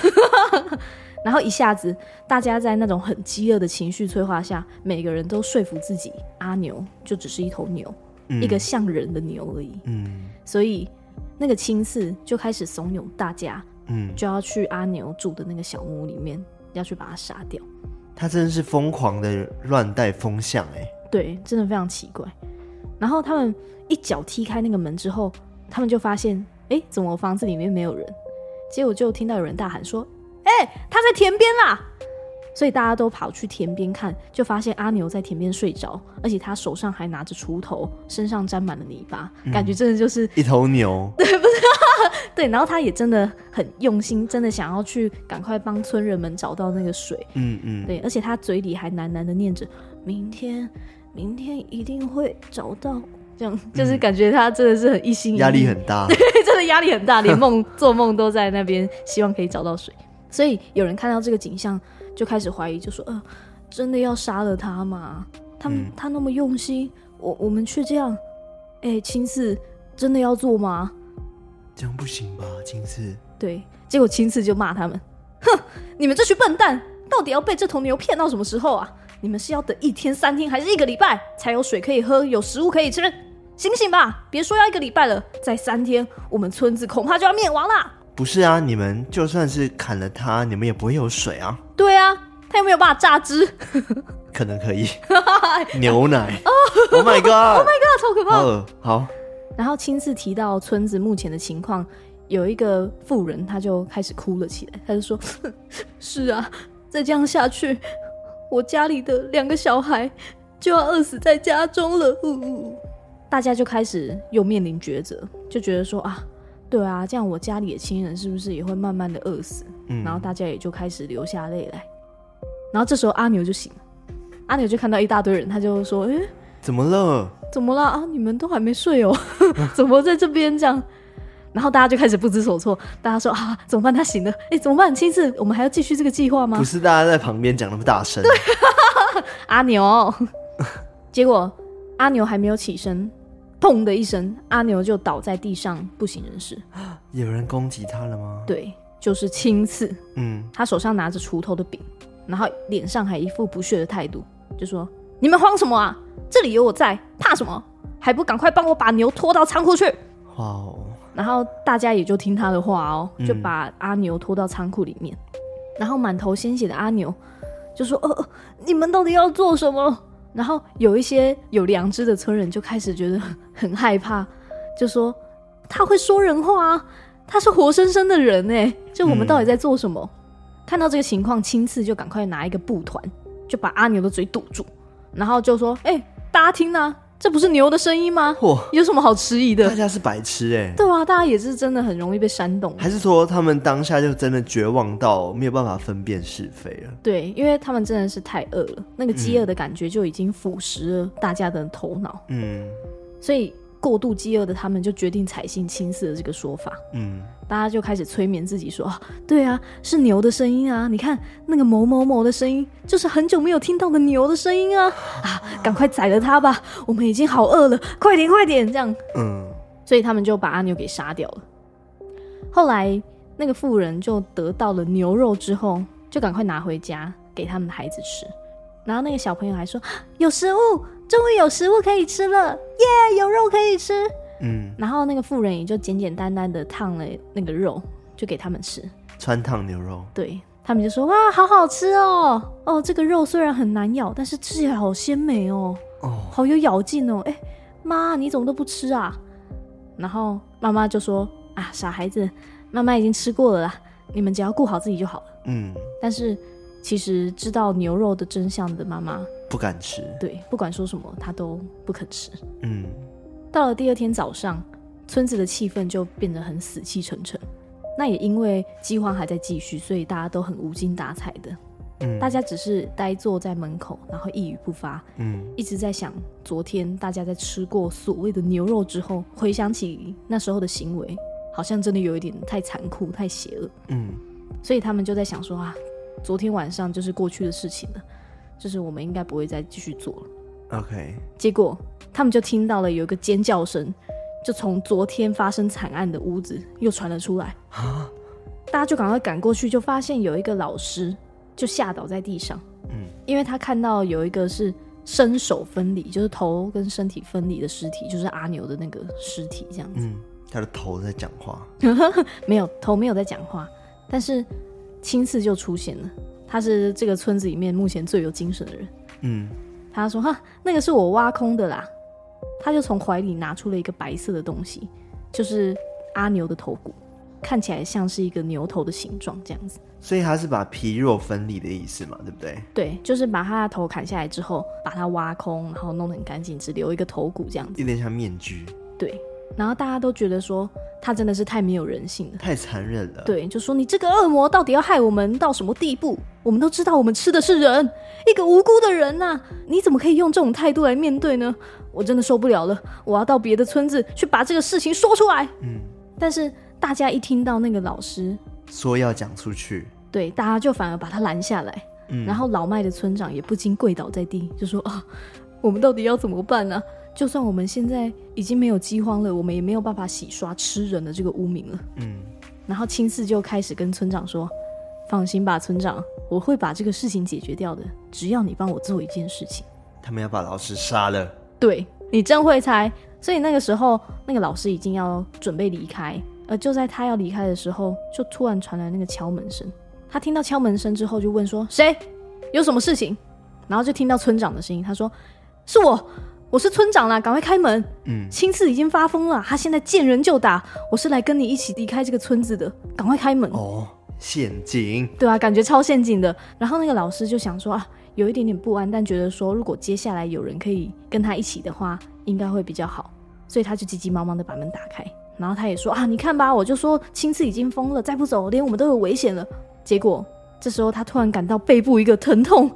然后一下子，大家在那种很饥饿的情绪催化下，每个人都说服自己，阿牛就只是一头牛，嗯，一个像人的牛而已。嗯，所以。那个青刺就开始怂恿大家，嗯，就要去阿牛住的那个小木屋里面，要去把他杀掉。
他真的是疯狂的乱带风向，哎，对，
真的非常奇怪。然后他们一脚踢开那个门之后，他们就发现，哎，怎么房子里面没有人？结果就听到有人大喊说：“哎，他在田边啦！”所以大家都跑去田边看，就发现阿牛在田边睡着，而且他手上还拿着锄头，身上沾满了泥巴，嗯，感觉真的就是
一头牛。
对，不是？对，然后他也真的很用心，真的想要去赶快帮村人们找到那个水。嗯嗯。对，而且他嘴里还喃喃的念着：“明天，明天一定会找到。”这样就是感觉他真的是很一心一意，压
力很大。
对，真的压力很大，连梦做梦都在那边希望可以找到水。所以有人看到这个景象。就开始怀疑，就说：“呃，真的要杀了他吗？他们、嗯、他那么用心，我我们却这样，哎、欸，青刺真的要做吗？
这样不行吧，青次。
对，结果青次就骂他们：哼，你们这群笨蛋，到底要被这头牛骗到什么时候啊？你们是要等一天、三天，还是一个礼拜才有水可以喝，有食物可以吃？醒醒吧，别说要一个礼拜了，再三天，我们村子恐怕就要灭亡了。”
不是啊，你们就算是砍了他，你们也不会有水啊。
对啊，他有没有办法榨汁？
可能可以。牛奶。Oh my god！Oh
my god！超可怕。
好，好。
然后亲自提到村子目前的情况，有一个妇人，他就开始哭了起来。他就说：“是啊，再这样下去，我家里的两个小孩就要饿死在家中了。呜呜，大家就开始又面临抉择，就觉得说啊，对啊，这样我家里的亲人是不是也会慢慢的饿死？嗯，然后大家也就开始流下泪来。然后这时候阿牛就醒了，阿牛就看到一大堆人，他就说：“哎，
怎么了？
怎么了啊？你们都还没睡哦？怎么在这边这样？”然后大家就开始不知所措，大家说：“啊，怎么办？他醒了，哎，怎么办？亲自，我们还要继续这个计划吗？”
不是，大家在旁边讲那么大声。
对，阿牛。结果阿牛还没有起身，砰的一声，阿牛就倒在地上，不省人事。
有人攻击他了吗？
对，就是青刺。嗯，他手上拿着锄头的柄。然后脸上还一副不屑的态度，就说：“你们慌什么啊？这里有我在，怕什么？还不赶快帮我把牛拖到仓库去！”哇哦！然后大家也就听他的话哦，就把阿牛拖到仓库里面。嗯、然后满头鲜血的阿牛就说：“呃，你们到底要做什么？”然后有一些有良知的村人就开始觉得很害怕，就说：“他会说人话啊，他是活生生的人哎，就我们到底在做什么？”嗯看到这个情况，青刺就赶快拿一个布团，就把阿牛的嘴堵住，然后就说：“哎、欸，大家听啊，这不是牛的声音吗？嚯，有什么好迟疑的？
大家是白痴哎、欸，
对啊，大家也是真的很容易被煽动，
还是说他们当下就真的绝望到没有办法分辨是非了？
对，因为他们真的是太饿了，那个饥饿的感觉就已经腐蚀了大家的头脑，嗯，所以。过度饥饿的他们就决定采信青色的这个说法，嗯，大家就开始催眠自己说：“对啊，是牛的声音啊！你看那个某某某的声音，就是很久没有听到的牛的声音啊！啊，赶快宰了它吧！我们已经好饿了，快点快点！这样，嗯，所以他们就把阿牛给杀掉了。后来那个妇人就得到了牛肉之后，就赶快拿回家给他们的孩子吃，然后那个小朋友还说有食物。终于有食物可以吃了，耶、yeah！有肉可以吃。嗯，然后那个妇人也就简简单单的烫了那个肉，就给他们吃。
川烫牛肉。
对，他们就说哇，好好吃哦！哦，这个肉虽然很难咬，但是吃起来好鲜美哦，哦，好有咬劲哦。哎，妈，你怎么都不吃啊？然后妈妈就说啊，傻孩子，妈妈已经吃过了啦，你们只要顾好自己就好了。嗯，但是其实知道牛肉的真相的妈妈。
不敢吃，
对，不管说什么，他都不肯吃。嗯，到了第二天早上，村子的气氛就变得很死气沉沉。那也因为饥荒还在继续，所以大家都很无精打采的。嗯，大家只是呆坐在门口，然后一语不发。嗯，一直在想昨天大家在吃过所谓的牛肉之后，回想起那时候的行为，好像真的有一点太残酷、太邪恶。嗯，所以他们就在想说啊，昨天晚上就是过去的事情了。就是我们应该不会再继续做了。
OK，
结果他们就听到了有一个尖叫声，就从昨天发生惨案的屋子又传了出来。啊！大家就赶快赶过去，就发现有一个老师就吓倒在地上。嗯，因为他看到有一个是身手分离，就是头跟身体分离的尸体，就是阿牛的那个尸体这样子。
嗯，他的头在讲话，
没有头没有在讲话，但是青刺就出现了。他是这个村子里面目前最有精神的人。嗯，他说：“哈，那个是我挖空的啦。”他就从怀里拿出了一个白色的东西，就是阿牛的头骨，看起来像是一个牛头的形状，这样子。
所以他是把皮肉分离的意思嘛，对不对？
对，就是把他的头砍下来之后，把它挖空，然后弄得很干净，只留一个头骨这样子，
有点像面具。
对。然后大家都觉得说他真的是太没有人性了，
太残忍了。
对，就说你这个恶魔到底要害我们到什么地步？我们都知道我们吃的是人，一个无辜的人呐、啊，你怎么可以用这种态度来面对呢？我真的受不了了，我要到别的村子去把这个事情说出来。嗯，但是大家一听到那个老师
说要讲出去，
对，大家就反而把他拦下来。嗯，然后老迈的村长也不禁跪倒在地，就说啊，我们到底要怎么办呢、啊？就算我们现在已经没有饥荒了，我们也没有办法洗刷吃人的这个污名了。嗯，然后青四就开始跟村长说：“放心吧，村长，我会把这个事情解决掉的。只要你帮我做一件事情。”
他们要把老师杀了。
对，你真会猜。所以那个时候，那个老师已经要准备离开，而就在他要离开的时候，就突然传来那个敲门声。他听到敲门声之后，就问说：“谁？有什么事情？”然后就听到村长的声音，他说：“是我。”我是村长啦，赶快开门！嗯，青次已经发疯了，他现在见人就打。我是来跟你一起离开这个村子的，赶快开门！
哦，陷阱。
对啊，感觉超陷阱的。然后那个老师就想说啊，有一点点不安，但觉得说如果接下来有人可以跟他一起的话，应该会比较好，所以他就急急忙忙的把门打开。然后他也说啊，你看吧，我就说青次已经疯了，再不走，连我们都有危险了。结果这时候他突然感到背部一个疼痛。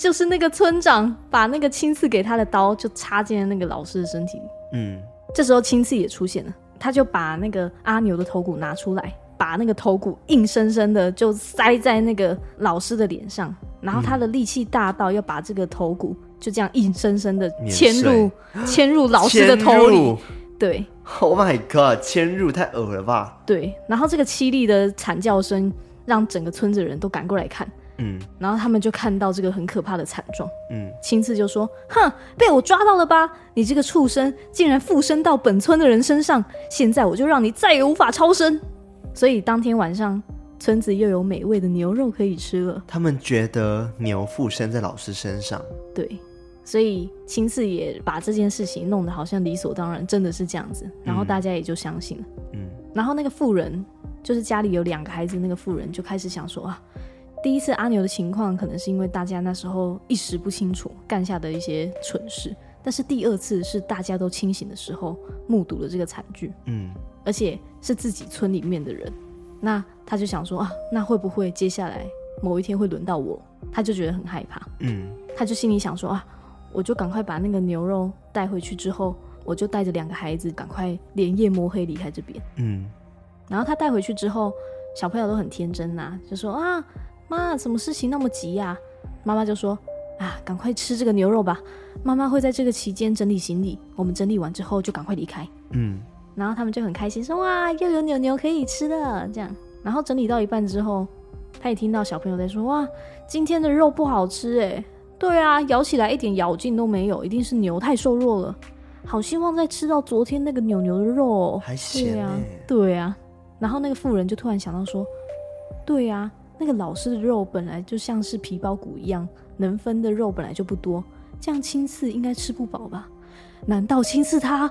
就是那个村长把那个青刺给他的刀就插进了那个老师的身体里。嗯，这时候青刺也出现了，他就把那个阿牛的头骨拿出来，把那个头骨硬生生的就塞在那个老师的脸上，然后他的力气大到要把这个头骨就这样硬生生的嵌入嵌入老师的头里。对
，Oh my God，嵌入太恶了吧？
对，然后这个凄厉的惨叫声让整个村子的人都赶过来看。嗯，然后他们就看到这个很可怕的惨状。嗯，青次就说：“哼，被我抓到了吧？你这个畜生，竟然附身到本村的人身上！现在我就让你再也无法超生。”所以当天晚上，村子又有美味的牛肉可以吃了。
他们觉得牛附身在老师身上。
对，所以青次也把这件事情弄得好像理所当然，真的是这样子。然后大家也就相信了。嗯，然后那个妇人，就是家里有两个孩子，那个妇人就开始想说啊。第一次阿牛的情况，可能是因为大家那时候一时不清楚，干下的一些蠢事。但是第二次是大家都清醒的时候，目睹了这个惨剧，嗯，而且是自己村里面的人，那他就想说啊，那会不会接下来某一天会轮到我？他就觉得很害怕，嗯，他就心里想说啊，我就赶快把那个牛肉带回去之后，我就带着两个孩子赶快连夜摸黑离开这边，嗯，然后他带回去之后，小朋友都很天真呐、啊，就说啊。妈，怎么事情那么急呀？妈妈就说：“啊，赶快吃这个牛肉吧。妈妈会在这个期间整理行李，我们整理完之后就赶快离开。”嗯，然后他们就很开心，说：“哇，又有牛牛可以吃了。”这样，然后整理到一半之后，他也听到小朋友在说：“哇，今天的肉不好吃诶。”对啊，咬起来一点咬劲都没有，一定是牛太瘦弱了。好希望再吃到昨天那个牛牛的肉，
还咸耶。
对啊，对啊。然后那个妇人就突然想到说：“对啊。”那个老师的肉本来就像是皮包骨一样，能分的肉本来就不多，这样青刺应该吃不饱吧？难道青刺他？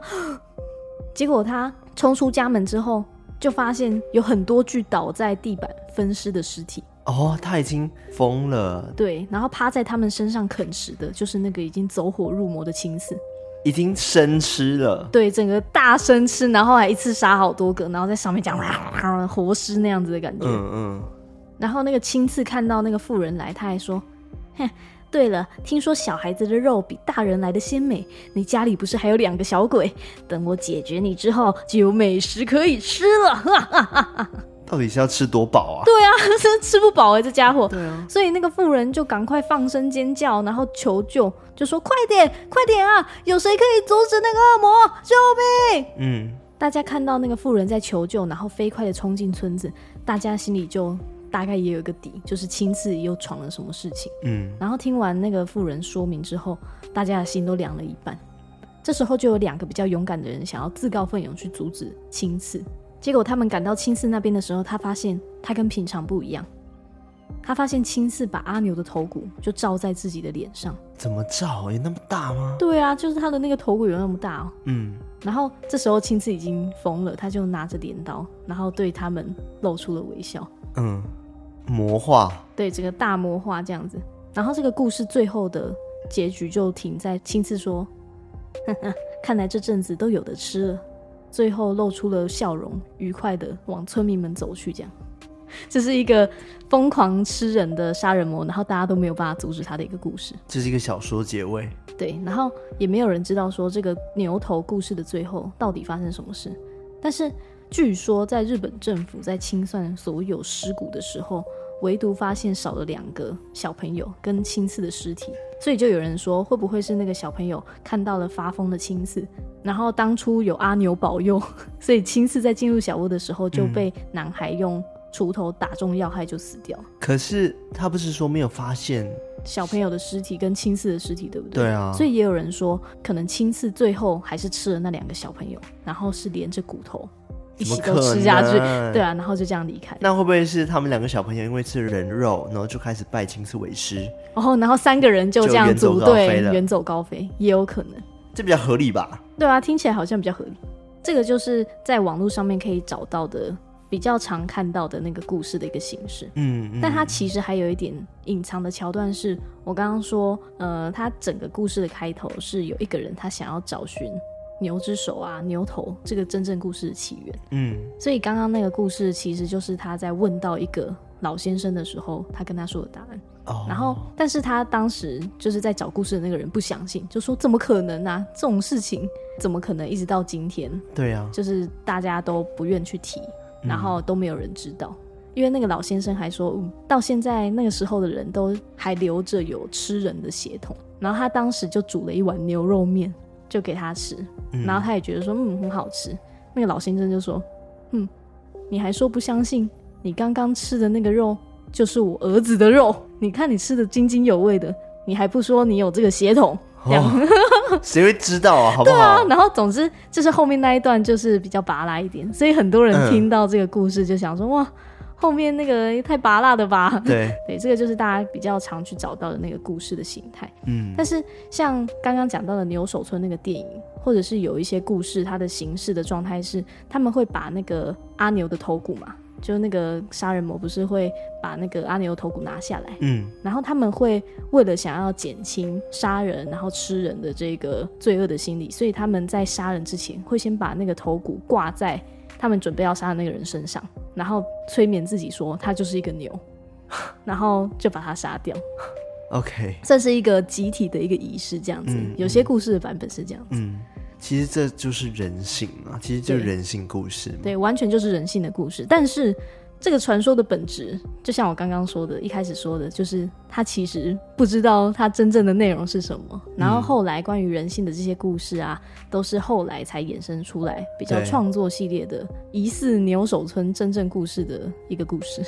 结果他冲出家门之后，就发现有很多具倒在地板分尸的尸体。
哦，他已经疯了。
对，然后趴在他们身上啃食的，就是那个已经走火入魔的青刺，
已经生吃了。
对，整个大生吃，然后还一次杀好多个，然后在上面讲哇，活尸那样子的感觉。嗯嗯。然后那个亲次看到那个妇人来，他还说：“哼，对了，听说小孩子的肉比大人来的鲜美，你家里不是还有两个小鬼？等我解决你之后，就有美食可以吃了。”哈哈哈哈，
到底是要吃多饱啊？
对啊，真 吃不饱哎，这家伙。
对啊。
所以那个妇人就赶快放声尖叫，然后求救，就说：“快点，快点啊！有谁可以阻止那个恶魔？救命！”嗯。大家看到那个妇人在求救，然后飞快的冲进村子，大家心里就。大概也有一个底，就是青次又闯了什么事情。嗯，然后听完那个妇人说明之后，大家的心都凉了一半。这时候就有两个比较勇敢的人想要自告奋勇去阻止青次。结果他们赶到青次那边的时候，他发现他跟平常不一样。他发现青次把阿牛的头骨就罩在自己的脸上。
怎么罩？有那么大吗？
对啊，就是他的那个头骨有那么大哦。嗯。然后这时候青次已经疯了，他就拿着镰刀，然后对他们露出了微笑。嗯。
魔化，
对，这个大魔化这样子，然后这个故事最后的结局就停在青次说呵呵：“ 看来这阵子都有的吃了。”最后露出了笑容，愉快的往村民们走去。这样，这是一个疯狂吃人的杀人魔，然后大家都没有办法阻止他的一个故事。
这是一个小说结尾，
对，然后也没有人知道说这个牛头故事的最后到底发生什么事，但是据说在日本政府在清算所有尸骨的时候。唯独发现少了两个小朋友跟青次的尸体，所以就有人说，会不会是那个小朋友看到了发疯的青次，然后当初有阿牛保佑，所以青次在进入小屋的时候就被男孩用锄头打中要害就死掉。
可是他不是说没有发现
小朋友的尸体跟青次的尸体，对不对？
对啊。
所以也有人说，可能青次最后还是吃了那两个小朋友，然后是连着骨头。一起都吃下去，对啊，然后就这样离开。
那会不会是他们两个小朋友因为吃人肉，然后就开始拜青次为师？
然后，然后三个人就这样组队远走高飞，也有可能。
这比较合理吧？
对啊，听起来好像比较合理。这个就是在网络上面可以找到的比较常看到的那个故事的一个形式。嗯，嗯，但它其实还有一点隐藏的桥段是，是我刚刚说，呃，它整个故事的开头是有一个人他想要找寻牛之手啊，牛头这个真正故事的起源。嗯，所以刚刚那个故事其实就是他在问到一个老先生的时候，他跟他说的答案。哦，然后，但是他当时就是在找故事的那个人不相信，就说怎么可能啊？这种事情怎么可能一直到今天？
对啊，
就是大家都不愿去提，然后都没有人知道，因为那个老先生还说，嗯，到现在那个时候的人都还留着有吃人的血统，然后他当时就煮了一碗牛肉面。就给他吃，然后他也觉得说，嗯，很好吃。那个老先生就说，嗯，你还说不相信？你刚刚吃的那个肉就是我儿子的肉，你看你吃的津津有味的，你还不说你有这个血统？这样，
哦，谁会知道啊？好不好？对
啊。然后总之就是后面那一段就是比较拔拉一点，所以很多人听到这个故事就想说，嗯、哇。后面那个太拔辣的吧？
对
对，这个就是大家比较常去找到的那个故事的形态。嗯，但是像刚刚讲到的牛首村那个电影，或者是有一些故事，它的形式的状态是，他们会把那个阿牛的头骨嘛，就那个杀人魔不是会把那个阿牛头骨拿下来，嗯，然后他们会为了想要减轻杀人然后吃人的这个罪恶的心理，所以他们在杀人之前会先把那个头骨挂在。他们准备要杀的那个人身上，然后催眠自己说他就是一个牛，然后就把他杀掉。
OK，
这是一个集体的一个仪式，这样子。嗯、有些故事的版本是这样子。
嗯，其实这就是人性啊，其实就是人性故事
對。对，完全就是人性的故事，但是。这个传说的本质，就像我刚刚说的，一开始说的，就是他其实不知道他真正的内容是什么。然后后来关于人性的这些故事啊，都是后来才衍生出来，比较创作系列的疑似牛首村真正故事的一个故事，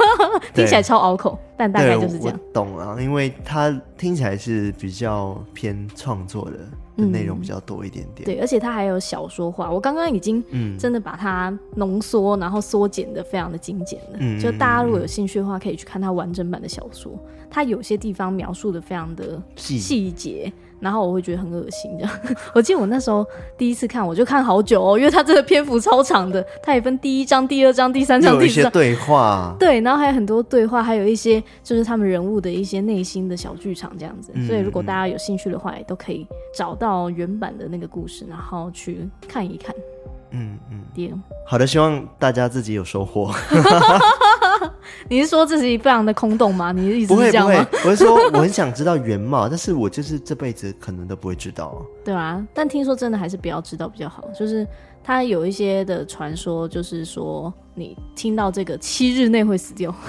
听起来超拗口，但大概就是这样。
懂了，因为它听起来是比较偏创作的。内容比较多一点点，
嗯，对，而且它还有小说化。我刚刚已经真的把它浓缩，然后缩减的非常的精简了。嗯，就大家如果有兴趣的话，可以去看它完整版的小说。它有些地方描述的非常的细节。然后我会觉得很恶心，这样。我记得我那时候第一次看，我就看好久哦，因为它这个篇幅超长的，它也分第一章、第二章、第三章、第四章。
有些对话。
对，然后还有很多对话，还有一些就是他们人物的一些内心的小剧场这样子。嗯、所以如果大家有兴趣的话，也都可以找到原版的那个故事，然后去看一看。嗯嗯，对。
好的，希望大家自己有收获。
你是说自己非常的空洞吗？你的意思是这样吗？
不会，不会。我是说我很想知道原貌，但是我就是这辈子可能都不会知道。
对啊，但听说真的还是不要知道比较好。就是他有一些的传说，就是说你听到这个七日内会死掉。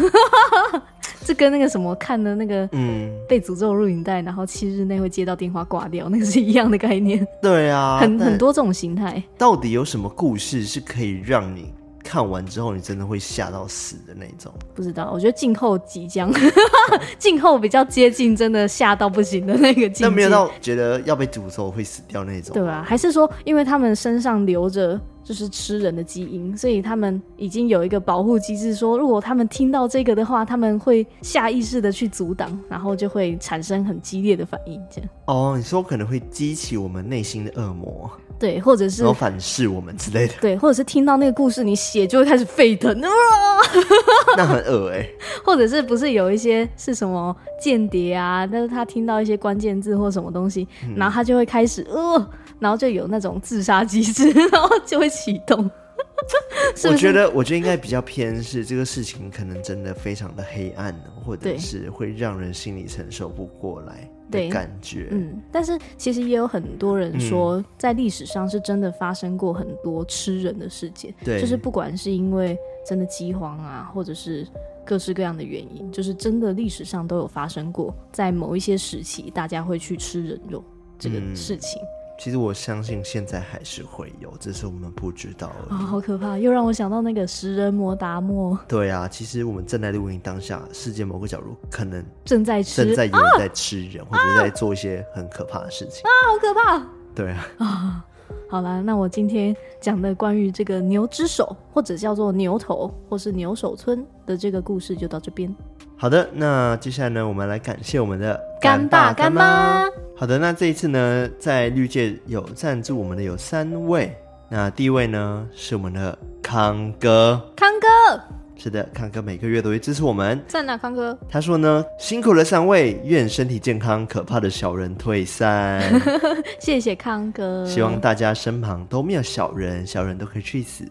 这跟那个什么看的那个嗯被诅咒录影带，然后七日内会接到电话挂掉，那个是一样的概念。
对啊，
很很多这种形态。
到底有什么故事是可以让你看完之后你真的会吓到死的那种？
不知道，我觉得静候即将，静候比较接近真的吓到不行的那个境界。
但没有到觉得要被诅咒会死掉那种。
对啊，还是说因为他们身上留着。就是吃人的基因，所以他们已经有一个保护机制，说如果他们听到这个的话，他们会下意识的去阻挡，然后就会产生很激烈的反应。这样
哦，你说可能会激起我们内心的恶魔，
对，或者是
反噬我们之类的，
对，或者是听到那个故事，你血就会开始沸腾啊，
那很恶哎、欸，
或者是不是有一些是什么间谍啊？但是他听到一些关键字或什么东西，嗯、然后他就会开始呃。然后就有那种自杀机制，然后就会启动。是是
我觉得，我觉得应该比较偏是这个事情，可能真的非常的黑暗，或者是会让人心里承受不过来的感觉。
嗯，但是其实也有很多人说，在历史上是真的发生过很多吃人的事件。对，就是不管是因为真的饥荒啊，或者是各式各样的原因，就是真的历史上都有发生过，在某一些时期，大家会去吃人肉这个事情。嗯
其实我相信现在还是会有，只是我们不知道而已。
啊、哦，好可怕！又让我想到那个食人魔达莫。
对啊，其实我们正在录音当下，世界某个角落可能
正在吃，
正在有人在吃人，啊、或者在做一些很可怕的事情。
啊，好可怕！
对啊。
啊，好啦，那我今天讲的关于这个牛之手，或者叫做牛头，或是牛首村的这个故事，就到这边。
好的，那接下来呢，我们来感谢我们的
干爸干妈。
好的，那这一次呢，在绿界有赞助我们的有三位。那第一位呢，是我们的康哥，
康哥。
是的，康哥每个月都会支持我们。
赞啊，康哥？
他说呢，辛苦了三位，愿身体健康，可怕的小人退散。
谢谢康哥，
希望大家身旁都没有小人，小人都可以去死。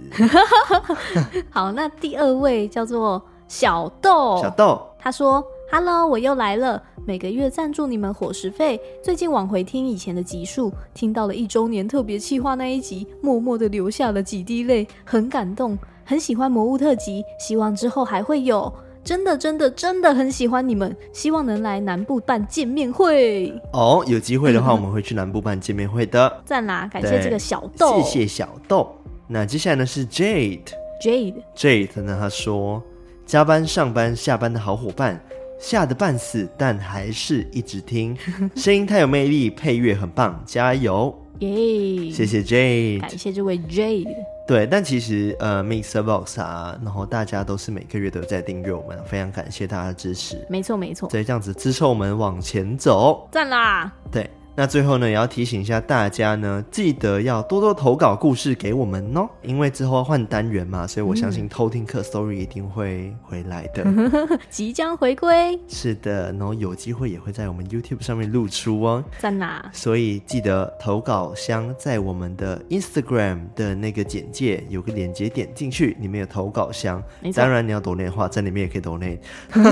好，那第二位叫做小豆，
小豆，
他说：“Hello，我又来了，每个月赞助你们伙食费。最近往回听以前的集数，听到了一周年特别企划那一集，默默的流下了几滴泪，很感动。”很喜欢魔物特辑，希望之后还会有。真的，真的，真的很喜欢你们，希望能来南部办见面会。
哦，有机会的话，我们会去南部办见面会的。
赞啦！感谢这个小豆，
谢谢小豆。那接下来呢是 Jade，Jade，Jade 呢？他说加班、上班、下班的好伙伴，吓得半死，但还是一直听，声音太有魅力，配乐很棒，加油！耶！谢谢 Jade，
感谢这位 Jade。
对，但其实呃，MixerBox 啊，然后大家都是每个月都在订阅我们，非常感谢大家的支持。
没错，没错。
所以这样子支撑我们往前走，
赞啦！
对。那最后呢，也要提醒一下大家呢，记得要多多投稿故事给我们哦，因为之后要换单元嘛，所以我相信偷听客 story 一定会回来的，
即将回归。
是的，然后有机会也会在我们 YouTube 上面露出哦，
在哪？
所以记得投稿箱在我们的 Instagram 的那个简介有个链接，点进去里面有投稿箱。当然你要抖内的话，在里面也可以抖内，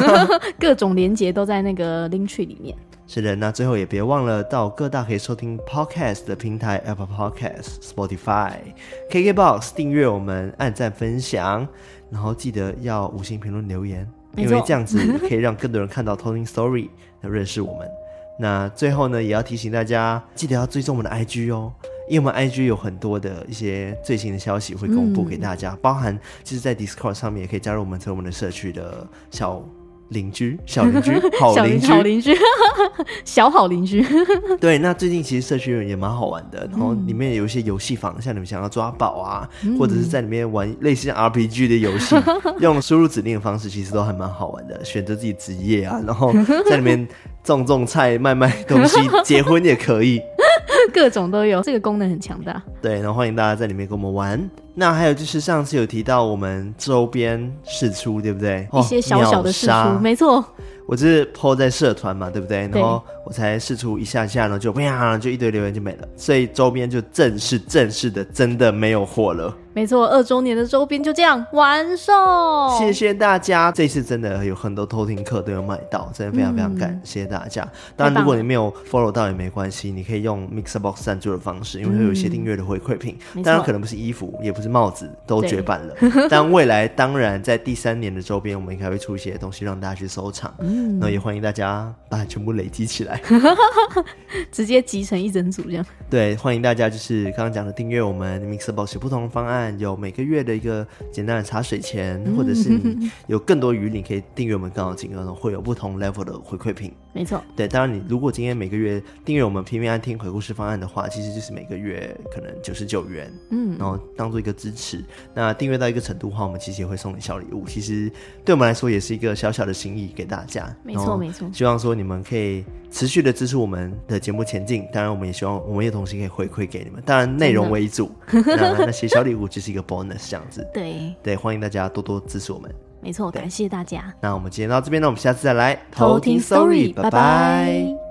各种连接都在那个 link tree 里面。
是的，那最后也别忘了到各大可以收听 podcast 的平台，Apple Podcast、Spotify、KKBox 订阅我们，按赞分享，然后记得要五星评论留言，因为这样子可以让更多人看到 Tony Story，来认识我们。那最后呢，也要提醒大家，记得要追踪我们的 IG 哦，因为我们 IG 有很多的一些最新的消息会公布给大家，嗯、包含就是在 Discord 上面也可以加入我们成为我们的社区的小。邻居，小邻居，好邻居，
好邻居，小好邻居。
对，那最近其实社区也蛮好玩的，然后里面有一些游戏房，像你们想要抓宝啊，嗯、或者是在里面玩类似像 RPG 的游戏，用输入指令的方式，其实都还蛮好玩的。选择自己职业啊，然后在里面种种菜、卖卖东西，结婚也可以。
各种都有，这个功能很强大。
对，然后欢迎大家在里面跟我们玩。那还有就是上次有提到我们周边试出，对不对？
一些小小的试出，哦、没错。
我就是 po 在社团嘛，对不对？然后我才试出一下下然后，就啪，就一堆留言就没了，所以周边就正式正式的真的没有货了。
没错，二周年的周边就这样完售。
谢谢大家，这次真的有很多偷听客都有买到，真的非常非常感谢大家。嗯、当然，如果你没有 follow 到也没关系，你可以用 Mixerbox 赞助的方式，因为会有一些订阅的回馈品。嗯、当然，可能不是衣服，也不是帽子，都绝版了。但未来当然在第三年的周边，我们应该会出一些东西让大家去收藏。嗯，那也欢迎大家把它全部累积起来，
直接集成一整组这样。
对，欢迎大家就是刚刚讲的订阅我们 Mixerbox 有不同的方案。有每个月的一个简单的茶水钱，或者是你 有更多余，你可以订阅我们刚好金额，会有不同 level 的回馈品。
没错，
对，当然你如果今天每个月订阅我们平平安听鬼故事方案的话，其实就是每个月可能九十九元，嗯，然后当做一个支持。那订阅到一个程度的话，我们其实也会送你小礼物。其实对我们来说也是一个小小的心意给大家。
没错，没错。
希望说你们可以持续的支持我们的节目前进。当然，我们也希望我们也同时可以回馈给你们。当然，内容为主，那 那些小礼物只是一个 bonus 这样子。
对
对，欢迎大家多多支持我们。
没错，感谢大家。
那我们今天到这边呢，我们下次再来偷听 Story，拜拜。